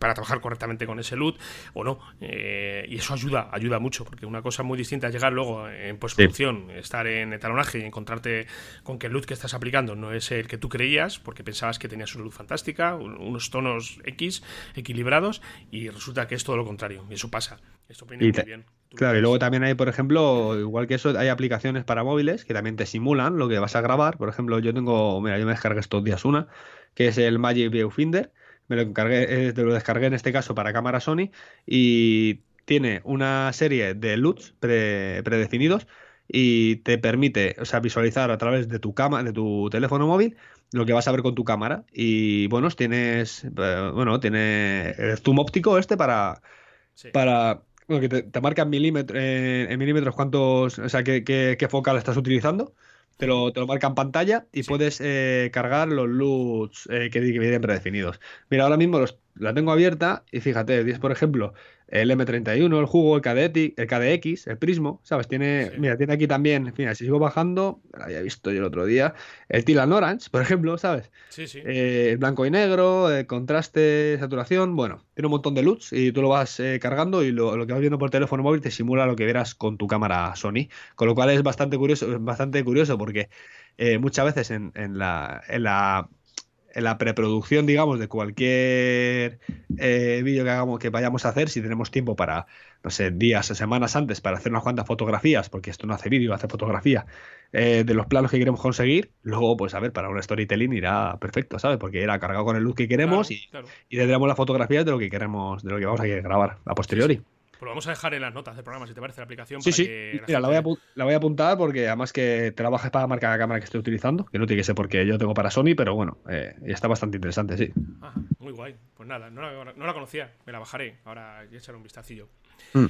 S2: para trabajar correctamente con ese LUT o no. Eh, y eso ayuda, ayuda mucho, porque una cosa muy distinta es llegar luego en postproducción, estar en etalonaje y encontrarte con que el LUT que estás aplicando no es el que tú creías, porque pensabas que tenías una luz fantástica, unos tonos X equilibrados, y resulta que es todo lo contrario. Y eso pasa. Esto viene muy bien.
S1: Claro, y luego también hay, por ejemplo, igual que eso, hay aplicaciones para móviles que también te simulan lo que vas a grabar. Por ejemplo, yo tengo, mira, yo me descargué estos días una, que es el Magic Viewfinder, me lo encargué, eh, lo descargué en este caso para cámara Sony y tiene una serie de LUTs predefinidos y te permite, o sea, visualizar a través de tu cama, de tu teléfono móvil lo que vas a ver con tu cámara. Y bueno, tienes eh, bueno, tiene el zoom óptico este para para bueno, que te, marca en, milímetros, en milímetros cuántos, o sea, qué, qué focal estás utilizando te lo, te lo marca en pantalla y puedes eh, cargar los LUTs eh, que, vienen predefinidos. Mira, ahora mismo los, la tengo abierta y fíjate, 10 por ejemplo, el M31, el jugo, el, KDX, el KDX, el Prismo, ¿sabes? Tiene, mira, tiene aquí también, mira, si sigo bajando, lo había visto yo el otro día, el Tilan Orange, por ejemplo, ¿sabes?
S2: Sí, sí.
S1: Eh, el blanco y negro, el contraste, saturación, bueno, tiene un montón de LUTs y tú lo vas eh, cargando y lo, que vas viendo por teléfono móvil te simula lo que verás con tu cámara Sony, con lo cual es bastante curioso, bastante curioso porque eh, muchas veces en, en la, en la en la preproducción, digamos, de cualquier eh, vídeo que hagamos, que vayamos a hacer, si tenemos tiempo para, no sé, días o semanas antes para hacer unas cuantas fotografías, porque esto no hace vídeo, hace fotografía, eh, de los planos que queremos conseguir, luego, pues a ver, para un storytelling irá perfecto, ¿sabes? Porque irá cargado con el look que queremos y, y tendremos las fotografías de lo que queremos, de lo que vamos a grabar a posteriori.
S2: Pues vamos a dejar en las notas del programa, si te parece, la aplicación.
S1: Sí, sí. Mira, la, voy a, apuntar porque además que te la bajes para marcar la cámara que estoy utilizando, que no tiene que ser porque yo tengo para Sony, pero bueno, eh, está bastante interesante, sí.
S2: muy guay. Pues nada, no la, conocía, me la bajaré. Ahora voy a echar un vistacillo.
S1: Mm.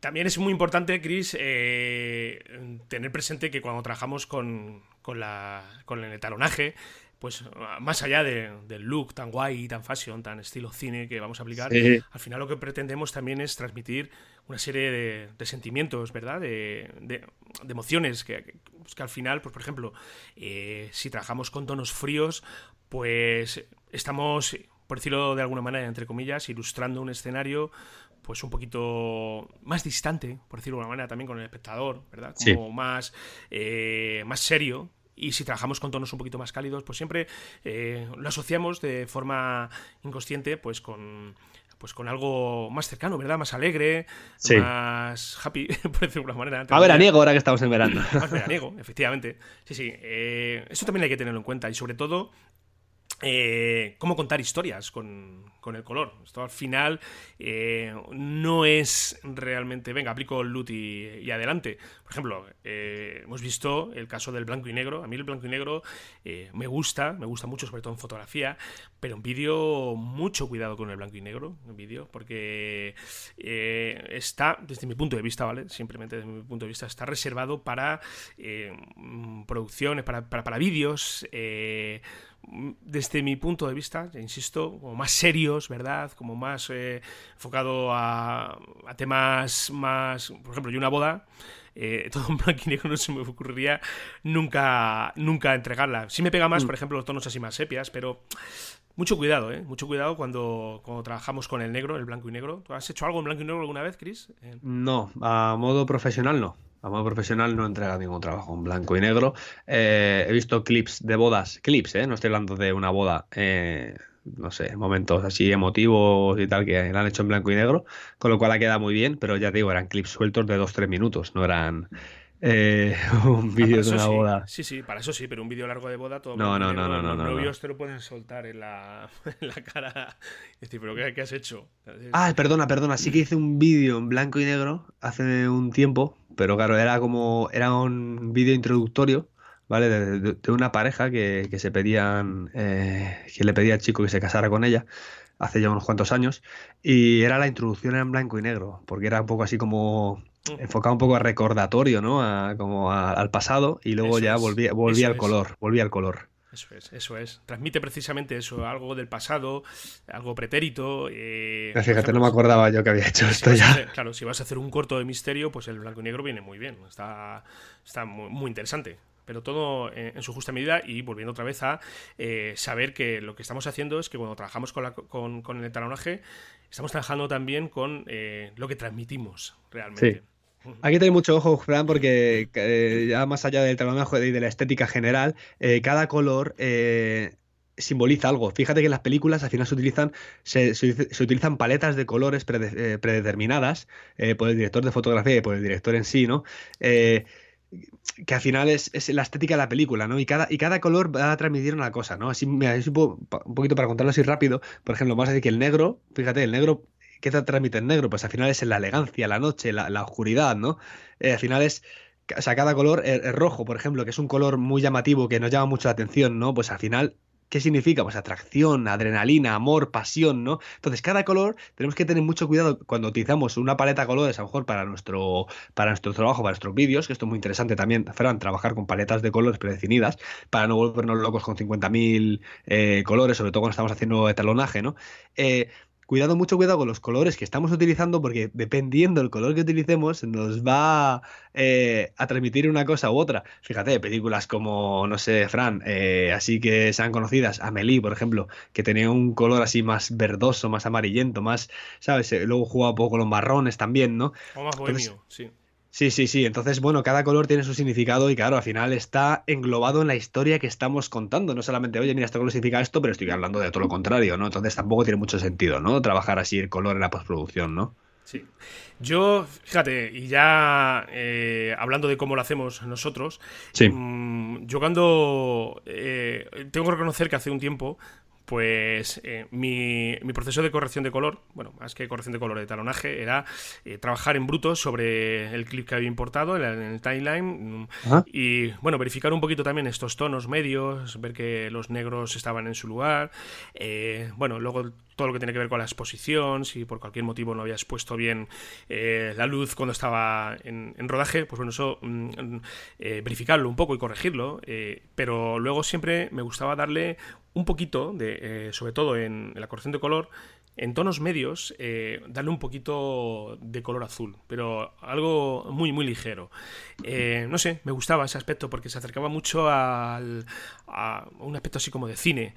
S2: También es muy importante, Chris, eh, tener presente que cuando trabajamos con, con, la, con el etalonaje, pues más allá del look tan guay, tan fashion, tan estilo cine que vamos a aplicar, al final lo que pretendemos también es transmitir una serie de, sentimientos, ¿verdad? De, emociones que, pues que, al final, pues por ejemplo, eh, si trabajamos con tonos fríos, pues estamos, por decirlo de alguna manera, entre comillas, ilustrando un escenario pues un poquito más distante, por decirlo de alguna manera, también con el espectador, ¿verdad? Como más, eh, más serio, y si trabajamos con tonos un poquito más cálidos, pues siempre eh, lo asociamos de forma inconsciente pues con pues con algo más cercano, ¿verdad? Más alegre, más happy, [laughs] por decirlo de alguna manera.
S1: A veraniego ahora que estamos en verano. [laughs]
S2: Más veraniego, efectivamente. Sí, sí. Eh, eso también hay que tenerlo en cuenta y sobre todo eh, cómo contar historias con, el color. Esto al final eh, no es realmente, venga, aplico el LUT y, adelante. Por ejemplo, eh, hemos visto el caso del blanco y negro. A mí el blanco y negro me gusta, me gusta mucho, sobre todo en fotografía, pero en vídeo mucho cuidado con el blanco y negro, en vídeo, porque está, desde mi punto de vista, ¿vale? Simplemente desde mi punto de vista, está reservado para producciones, para, para, para vídeos desde mi punto de vista, insisto, como más serios, ¿verdad? Como más eh, enfocado a, temas más, por ejemplo, yo una boda, eh, [laughs] todo en blanco y negro no se me ocurriría nunca, nunca entregarla. Sí me pega más, mm. por ejemplo, los tonos así más sepias, pero mucho cuidado, ¿eh? Mucho cuidado cuando, cuando trabajamos con el negro, el blanco y negro. ¿Tú has hecho algo en blanco y negro alguna vez, Chris?
S1: No, a modo profesional no a modo profesional no entrega ningún trabajo en blanco y negro. Eh, he visto clips de bodas, clips, ¿eh? no estoy hablando de una boda, eh, no sé, momentos así emotivos y tal que la han hecho en blanco y negro, con lo cual ha quedado muy bien, pero ya te digo, eran clips sueltos de 2-3 minutos, no eran eh, [laughs] un ah, vídeo de una boda.
S2: Sí, sí, para eso sí, pero un vídeo largo de boda, todo.
S1: No, no, no, no, no,
S2: Los novios te lo pueden soltar en la, [laughs] en la cara. Es decir, ¿pero qué, has hecho?
S1: Ah, perdona, perdona. Sí que hice un vídeo en blanco y negro hace un tiempo, pero claro, era como. Era un vídeo introductorio. ¿Vale? De, una pareja que, que se pedían. Eh, que le pedía al chico que se casara con ella hace ya unos cuantos años. Y era la introducción en blanco y negro, porque era un poco así como enfocado un poco a recordatorio, ¿no? como al pasado y luego ya volvía, volvía al color, volvía al color.
S2: Eso es, eso es. Transmite precisamente eso, algo del pasado, algo pretérito.
S1: Eh, Fíjate, no me acordaba yo que había hecho esto ya.
S2: claro, si vas a hacer un corto de misterio, pues el blanco y negro viene muy bien. Está, está muy, interesante pero todo en, su justa medida y volviendo otra vez a eh, saber que lo que estamos haciendo es que cuando trabajamos con, la, con, con el talonaje, estamos trabajando también con eh, lo que transmitimos realmente.
S1: Aquí tenéis mucho ojo, Fran, porque eh, ya más allá del talonaje y de la estética general, eh, cada color eh, simboliza algo. Fíjate que en las películas al final se utilizan, paletas de colores predeterminadas por el director de fotografía y por el director en sí, ¿no? que al final es, la estética de la película, ¿no? Y cada, color va a transmitir una cosa, ¿no? Así, un poquito para contarlo así rápido, por ejemplo, vamos a decir que el negro, fíjate, el negro ¿qué te transmite en negro? Pues al final es la elegancia, la noche, la, oscuridad, ¿no? Eh, al final es o sea, cada color, el, rojo, por ejemplo, que es un color muy llamativo, que nos llama mucho la atención, ¿no? Pues al final, ¿qué significa? Pues atracción, adrenalina, amor, pasión, ¿no? Entonces, cada color tenemos que tener mucho cuidado cuando utilizamos una paleta de colores, a lo mejor para nuestro, para nuestro trabajo, para nuestros vídeos, que esto es muy interesante también, Fran, trabajar con paletas de colores predefinidas, para no volvernos locos con 50.000 eh, colores, sobre todo cuando estamos haciendo etalonaje, ¿no? Eh, cuidado, mucho cuidado con los colores que estamos utilizando, porque dependiendo del color que utilicemos, nos va eh, a transmitir una cosa u otra. Fíjate, películas como, no sé, Fran, eh, así que sean conocidas, Amelie, por ejemplo, que tenía un color así más verdoso, más amarillento, más, ¿sabes? Eh, luego jugaba un poco con los marrones también, ¿no?
S2: O más bohemio, sí.
S1: Sí, sí, sí. Entonces, bueno, cada color tiene su significado y claro, al final está englobado en la historia que estamos contando. No solamente, oye, mira, este color significa esto, pero estoy hablando de todo lo contrario, ¿no? Entonces tampoco tiene mucho sentido, ¿no? Trabajar así el color en la postproduccción, ¿no?
S2: Sí. Yo, fíjate, y ya eh, hablando de cómo lo hacemos nosotros,
S1: sí.
S2: Mm, yo cuando eh, tengo que reconocer que hace un tiempo Pues eh, mi, proceso de corrección de color, bueno, más que corrección de color de talonaje, era eh, trabajar en bruto sobre el clip que había importado en, el timeline mm, y, bueno, verificar un poquito también estos tonos medios, ver que los negros estaban en su lugar. Eh, bueno, luego todo lo que tiene que ver con la exposición, si por cualquier motivo no habías puesto bien la luz cuando estaba en, rodaje, pues bueno, eso mm, verificarlo un poco y corregirlo, pero luego siempre me gustaba darle un poquito, de, eh, sobre todo en, la corrección de color, en tonos medios, eh, darle un poquito de color azul, pero algo muy, muy ligero. Eh, no sé, me gustaba ese aspecto porque se acercaba mucho al, a un aspecto así como de cine.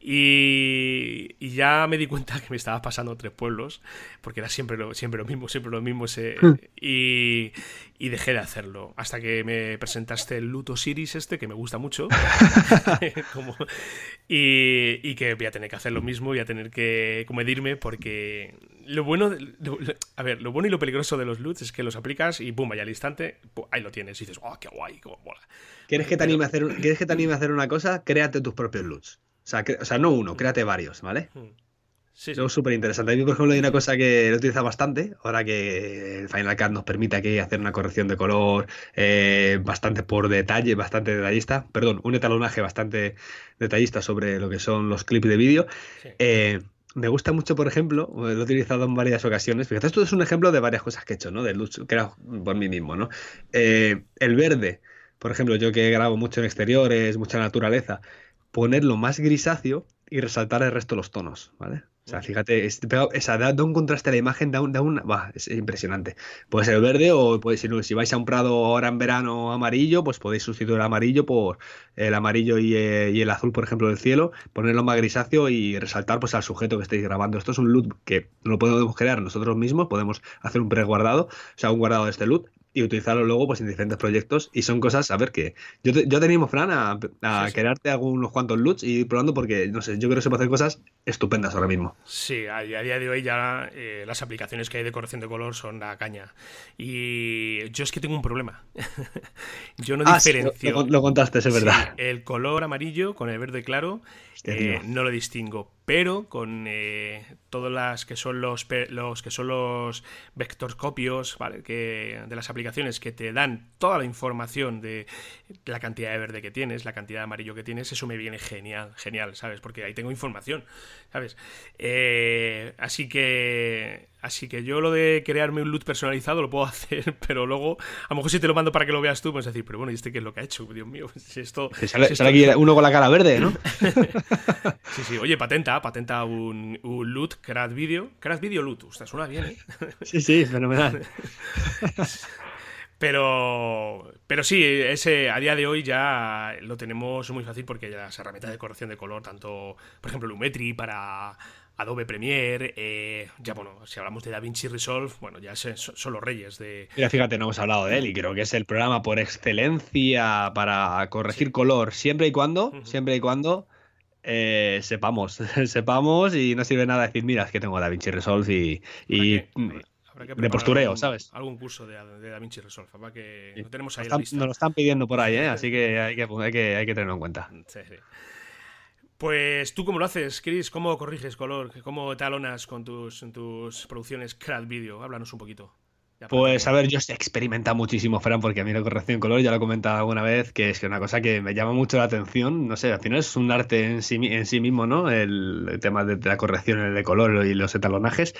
S2: Y, ya me di cuenta que me estaba pasando tres pueblos, porque era siempre lo, siempre lo mismo, siempre lo mismo. Hmm. y, y, dejé de hacerlo. Hasta que me presentaste el Luto Series este, que me gusta mucho. [laughs] [laughs] y, y, que voy a tener que hacer lo mismo, voy a tener que comedirme, porque lo bueno, a ver, lo bueno y lo peligroso de los LUTs es que los aplicas y pum, vaya al instante, ahí lo tienes. Y dices, oh, qué guay, cómo mola.
S1: ¿Quieres que te anime a hacer, ¿quieres que te anime a hacer una cosa? Créate tus propios LUTs. O sea, no uno, créate varios, ¿vale? Hmm. Sí, sí. Es súper interesante. A mí, por ejemplo, hay una cosa que lo utiliza bastante, ahora que el Final Cut nos permite aquí hacer una corrección de color eh, bastante por detalle, bastante detallista, perdón, un etalonaje bastante detallista sobre lo que son los clips de vídeo. Eh, me gusta mucho, por ejemplo, lo he utilizado en varias ocasiones. Fíjate, esto es un ejemplo de varias cosas que he hecho, ¿no? De luz, que era por mí mismo, ¿no? Eh, el verde por ejemplo, yo que grabo mucho en exteriores, mucha naturaleza, ponerlo más grisáceo y resaltar el resto de los tonos, ¿vale? O sea, fíjate, esa, da, un contraste a la imagen, da un, da un es impresionante. Puede ser verde o puede ser, si vais a un prado ahora en verano amarillo, pues podéis sustituir el amarillo por el amarillo y, eh, y, el azul, por ejemplo, del cielo, ponerlo más grisáceo y resaltar pues al sujeto que estáis grabando. Esto es un look que no lo podemos crear nosotros mismos, podemos hacer un preguardado, o sea, un guardado de este look y utilizarlo luego pues en diferentes proyectos y son cosas, a ver que yo te, yo te Fran a, a crearte algunos cuantos loots y ir probando porque no sé, yo creo que se puede hacer cosas estupendas ahora mismo.
S2: Sí, a, día de hoy ya eh, las aplicaciones que hay de corrección de color son la caña y yo es que tengo un problema. [laughs] yo no ah, diferencio.
S1: lo, contaste, es verdad.
S2: el color amarillo con el verde claro eh, no lo distingo, pero con eh, todas las que son los, los que son los vectorscopios, ¿vale? que de las aplicaciones que te dan toda la información de la cantidad de verde que tienes, la cantidad de amarillo que tienes, eso me viene genial, genial, ¿sabes? Porque ahí tengo información, ¿sabes? Eh, así que Así que yo lo de crearme un loot personalizado lo puedo [laughs] hacer, pero luego, a lo mejor si te lo mando para que lo veas tú, pues decir, pero bueno, ¿y este qué es lo que ha hecho? Dios mío, [laughs] si esto.
S1: sale, aquí uno con la cara verde, ¿no? [laughs]
S2: sí, sí, oye, patenta, patenta un, un loot, Craft Video. Craft Video Loot, usted suena bien, ¿eh?
S1: sí, sí, fenomenal.
S2: Pero, pero sí, ese a día de hoy ya lo tenemos muy fácil porque ya las herramientas de corrección de color, tanto, por ejemplo, Lumetri para Adobe Premiere, eh, ya bueno, si hablamos de DaVinci Resolve, bueno, ya son los reyes de...
S1: Mira, fíjate, no hemos hablado de él y creo que es el programa por excelencia para corregir color, siempre y cuando, siempre y cuando eh, sepamos, [laughs] sepamos y no sirve nada decir, mira, es que tengo DaVinci Resolve y, y de postureo, ¿sabes?
S2: Algún curso de, DaVinci Resolve, para que no tenemos
S1: ahí nos, lo están pidiendo por ahí, ¿eh? así que hay que, hay que, hay que tenerlo en cuenta. Sí, sí.
S2: Pues tú cómo lo haces, Chris, cómo corriges color, cómo talonas con tus, tus producciones Crad Video, háblanos un poquito.
S1: Pues a ver, yo he experimentado muchísimo, Fran, porque a mí la corrección de color, ya lo he comentado alguna vez, que es una cosa que me llama mucho la atención. No sé, al final es un arte en sí, en sí mismo, ¿no? El, tema de, la corrección de color y los etalonajes.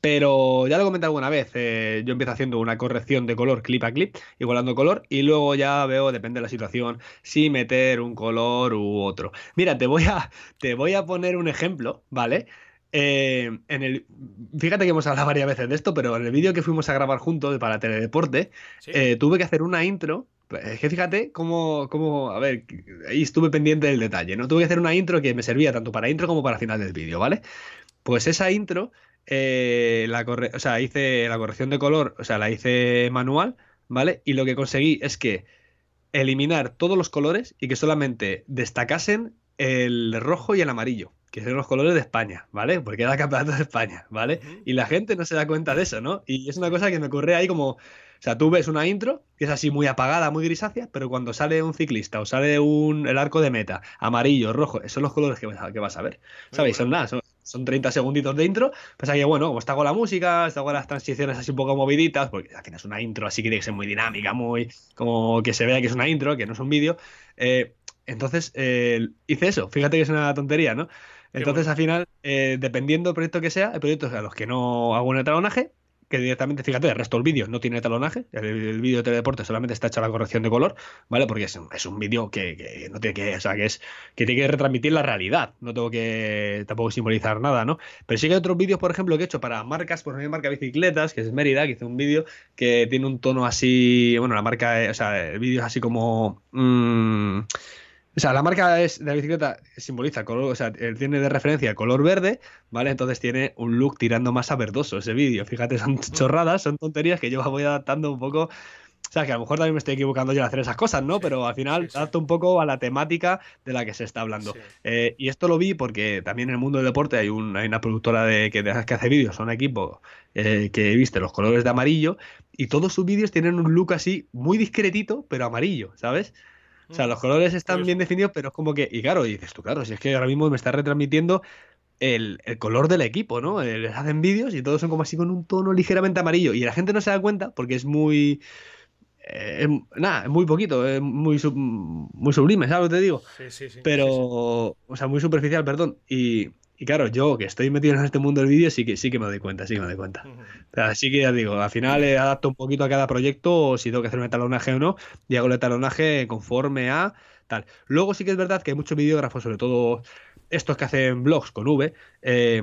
S1: Pero ya lo he comentado alguna vez, eh, yo empiezo haciendo una corrección de color clip a clip, igualando color, y luego ya veo, depende de la situación, si meter un color u otro. Mira, te voy a, te voy a poner un ejemplo, ¿vale? Eh, en el, fíjate que hemos hablado varias veces de esto, pero en el vídeo que fuimos a grabar juntos para Teledeporte, eh, tuve que hacer una intro. Es que fíjate cómo, cómo, a ver, ahí estuve pendiente del detalle, ¿no? Tuve que hacer una intro que me servía tanto para intro como para final del vídeo, ¿vale? Pues esa intro, eh, la o sea, hice la corrección de color, o sea, la hice manual, ¿vale? Y lo que conseguí es que eliminar todos los colores y que solamente destacasen el rojo y el amarillo que son los colores de España, ¿vale? Porque era campeonato de España, ¿vale? Y la gente no se da cuenta de eso, ¿no? Y es una cosa que me ocurre ahí como, o sea, tú ves una intro que es así muy apagada, muy grisácea, pero cuando sale un ciclista o sale un, el arco de meta, amarillo, rojo, esos son los colores que, que vas a ver, ¿sabéis? Son nada, son, son 30 segunditos de intro. Pues que, bueno, como está con la música, está con las transiciones así un poco moviditas, porque al final es una intro, así que tiene que ser muy dinámica, muy. como que se vea que es una intro, que no es un vídeo. Eh, entonces, eh, hice eso. Fíjate que es una tontería, ¿no? Entonces, al final, eh, dependiendo del proyecto que sea, hay proyectos a los que no hago un talonaje, que directamente, fíjate, el resto del vídeo no tiene talonaje, el, vídeo de teledeporte solamente está hecho la corrección de color, ¿vale? Porque es, es un vídeo que, no tiene que, o sea, que es que tiene que retransmitir la realidad, no tengo que tampoco simbolizar nada, ¿no? Pero sí que hay otros vídeos, por ejemplo, que he hecho para marcas, por ejemplo, marca bicicletas, que es Mérida, que hice un vídeo que tiene un tono así, bueno, la marca, o sea, el vídeo es así como... Mmm, o sea, la marca es, de la bicicleta simboliza color, o sea, tiene de referencia color verde, ¿vale? Entonces tiene un look tirando más a verdoso ese vídeo. Fíjate, son chorradas, son tonterías que yo voy adaptando un poco. O sea, que a lo mejor también me estoy equivocando yo al hacer esas cosas, ¿no? Pero al final adapto un poco a la temática de la que se está hablando. Eh, y esto lo vi porque también en el mundo del deporte hay, un, hay una productora de, que, que hace vídeos, son equipos eh, que viste los colores de amarillo y todos sus vídeos tienen un look así muy discretito, pero amarillo, ¿sabes? O sea, los colores están bien definidos, pero es como que. Y claro, dices tú, claro, si es que ahora mismo me está retransmitiendo el, color del equipo, ¿no? Eh, les hacen vídeos y todos son como así con un tono ligeramente amarillo. Y la gente no se da cuenta porque es muy. Eh, nada, es muy poquito, es muy, muy sublime, ¿sabes lo que te digo? Sí, sí, sí. Pero, o sea, muy superficial, perdón. Y, y claro, yo que estoy metido en este mundo del vídeo, sí que sí que me doy cuenta, sí que me doy cuenta. Así que ya digo, al final adapto un poquito a cada proyecto, si tengo que hacerme talonaje o no, y hago el talonaje conforme a tal. Luego sí que es verdad que hay muchos videógrafos, sobre todo estos que hacen blogs con V, eh,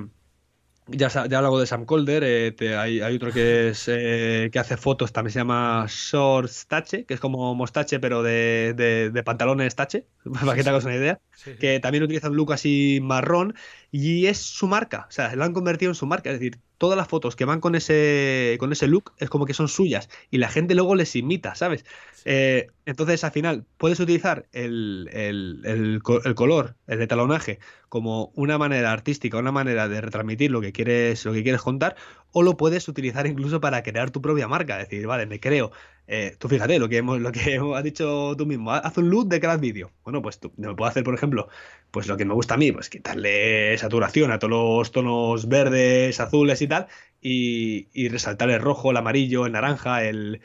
S1: ya, ya hablo de Sam Calder, eh, hay, otro que es eh, que hace fotos, también se llama Shorts Tache, que es como mostache, pero de, de, pantalones tache, [laughs] para que te hagas una idea. Que también utiliza un look así marrón y es su marca, o sea, lo han convertido en su marca, es decir, todas las fotos que van con ese, con ese look es como que son suyas y la gente luego les imita, ¿sabes? Eh, entonces, al final, puedes utilizar el, el, el, el, color, el etalonaje, como una manera artística, una manera de retransmitir lo que quieres, lo que quieres contar, o lo puedes utilizar incluso para crear tu propia marca. Es decir, vale, me creo. Eh, tú fíjate lo que hemos, lo que [laughs] has dicho tú mismo, haz un look de cada vídeo. Bueno, pues tú, me puedo hacer, por ejemplo, pues lo que me gusta a mí, pues quitarle saturación a todos los tonos verdes, azules y tal, y, resaltar el rojo, el amarillo, el naranja, el,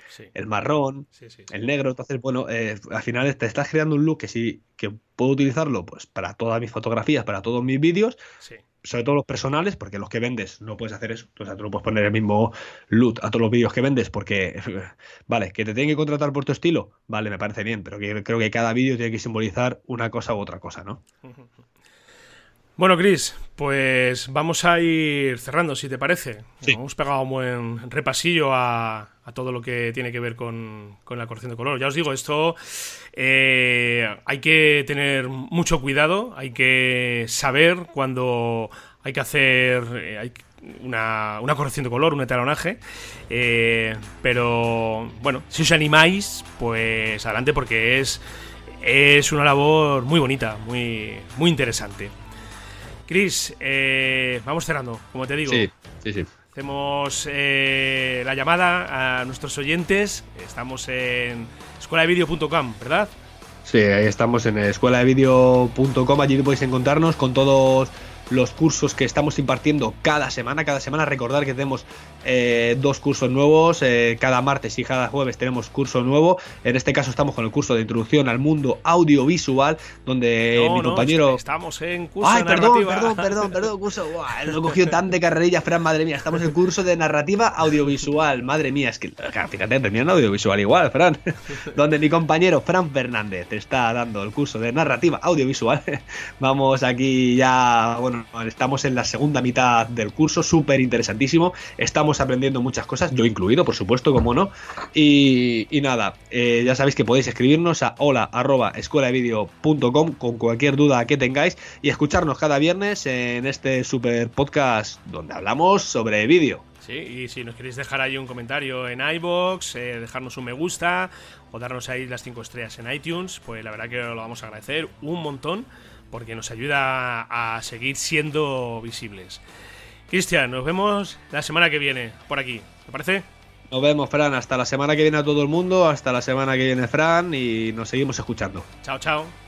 S1: marrón, el negro. Entonces, bueno, eh, al final te estás creando un look que sí que puedo utilizarlo pues para todas mis fotografías, para todos mis vídeos, sobre todo los personales, porque los que vendes no puedes hacer eso. O sea, tú no puedes poner el mismo look a todos los vídeos que vendes, porque, [laughs] vale, que te tienen que contratar por tu estilo, vale, me parece bien, pero creo que cada vídeo tiene que simbolizar una cosa u otra cosa, ¿no? [laughs]
S2: Bueno, Chris, pues vamos a ir cerrando, si te parece. Hemos pegado un buen repasillo a, todo lo que tiene que ver con, la corrección de color. Ya os digo, esto eh, hay que tener mucho cuidado, hay que saber cuando hay que hacer eh, una, corrección de color, un etalonaje. Eh, pero bueno, si os animáis, pues adelante porque es, es una labor muy bonita, muy, muy interesante. Cris, eh, vamos cerrando, como te digo.
S1: Sí, sí, sí.
S2: Hacemos eh, la llamada a nuestros oyentes. Estamos en escueladevideo.com, ¿verdad?
S1: Sí, ahí estamos en escueladevideo.com. Allí podéis encontrarnos con todos los cursos que estamos impartiendo cada semana. Cada semana recordar que tenemos eh, dos cursos nuevos. Eh, cada martes y cada jueves tenemos curso nuevo. En este caso estamos con el curso de introducción al mundo audiovisual, donde mi compañero...
S2: estamos en curso
S1: Ay, perdón, perdón, perdón, perdón, curso... lo he cogido tan de carrerilla, Fran, madre mía. Estamos en el curso de narrativa audiovisual. Madre mía, es que... Fíjate, terminan audiovisual igual, Fran. donde mi compañero Fran Fernández está dando el curso de narrativa audiovisual. [laughs] Vamos aquí ya... Bueno, estamos en la segunda mitad del curso, súper interesantísimo. Estamos aprendiendo muchas cosas, yo incluido, por supuesto, como no. Y, nada, eh, ya sabéis que podéis escribirnos a hola arroba con cualquier duda que tengáis y escucharnos cada viernes en este super podcast donde hablamos sobre vídeo.
S2: Sí, y si nos queréis dejar ahí un comentario en iBox, eh, dejarnos un me gusta o darnos ahí las 5 estrellas en iTunes, pues la verdad que lo vamos a agradecer un montón porque nos ayuda a seguir siendo visibles. Cristian, nos vemos la semana que viene por aquí, ¿te parece?
S1: Nos vemos, Fran. Hasta la semana que viene a todo el mundo. Hasta la semana que viene, Fran. Y nos seguimos escuchando.
S2: Chao, chao.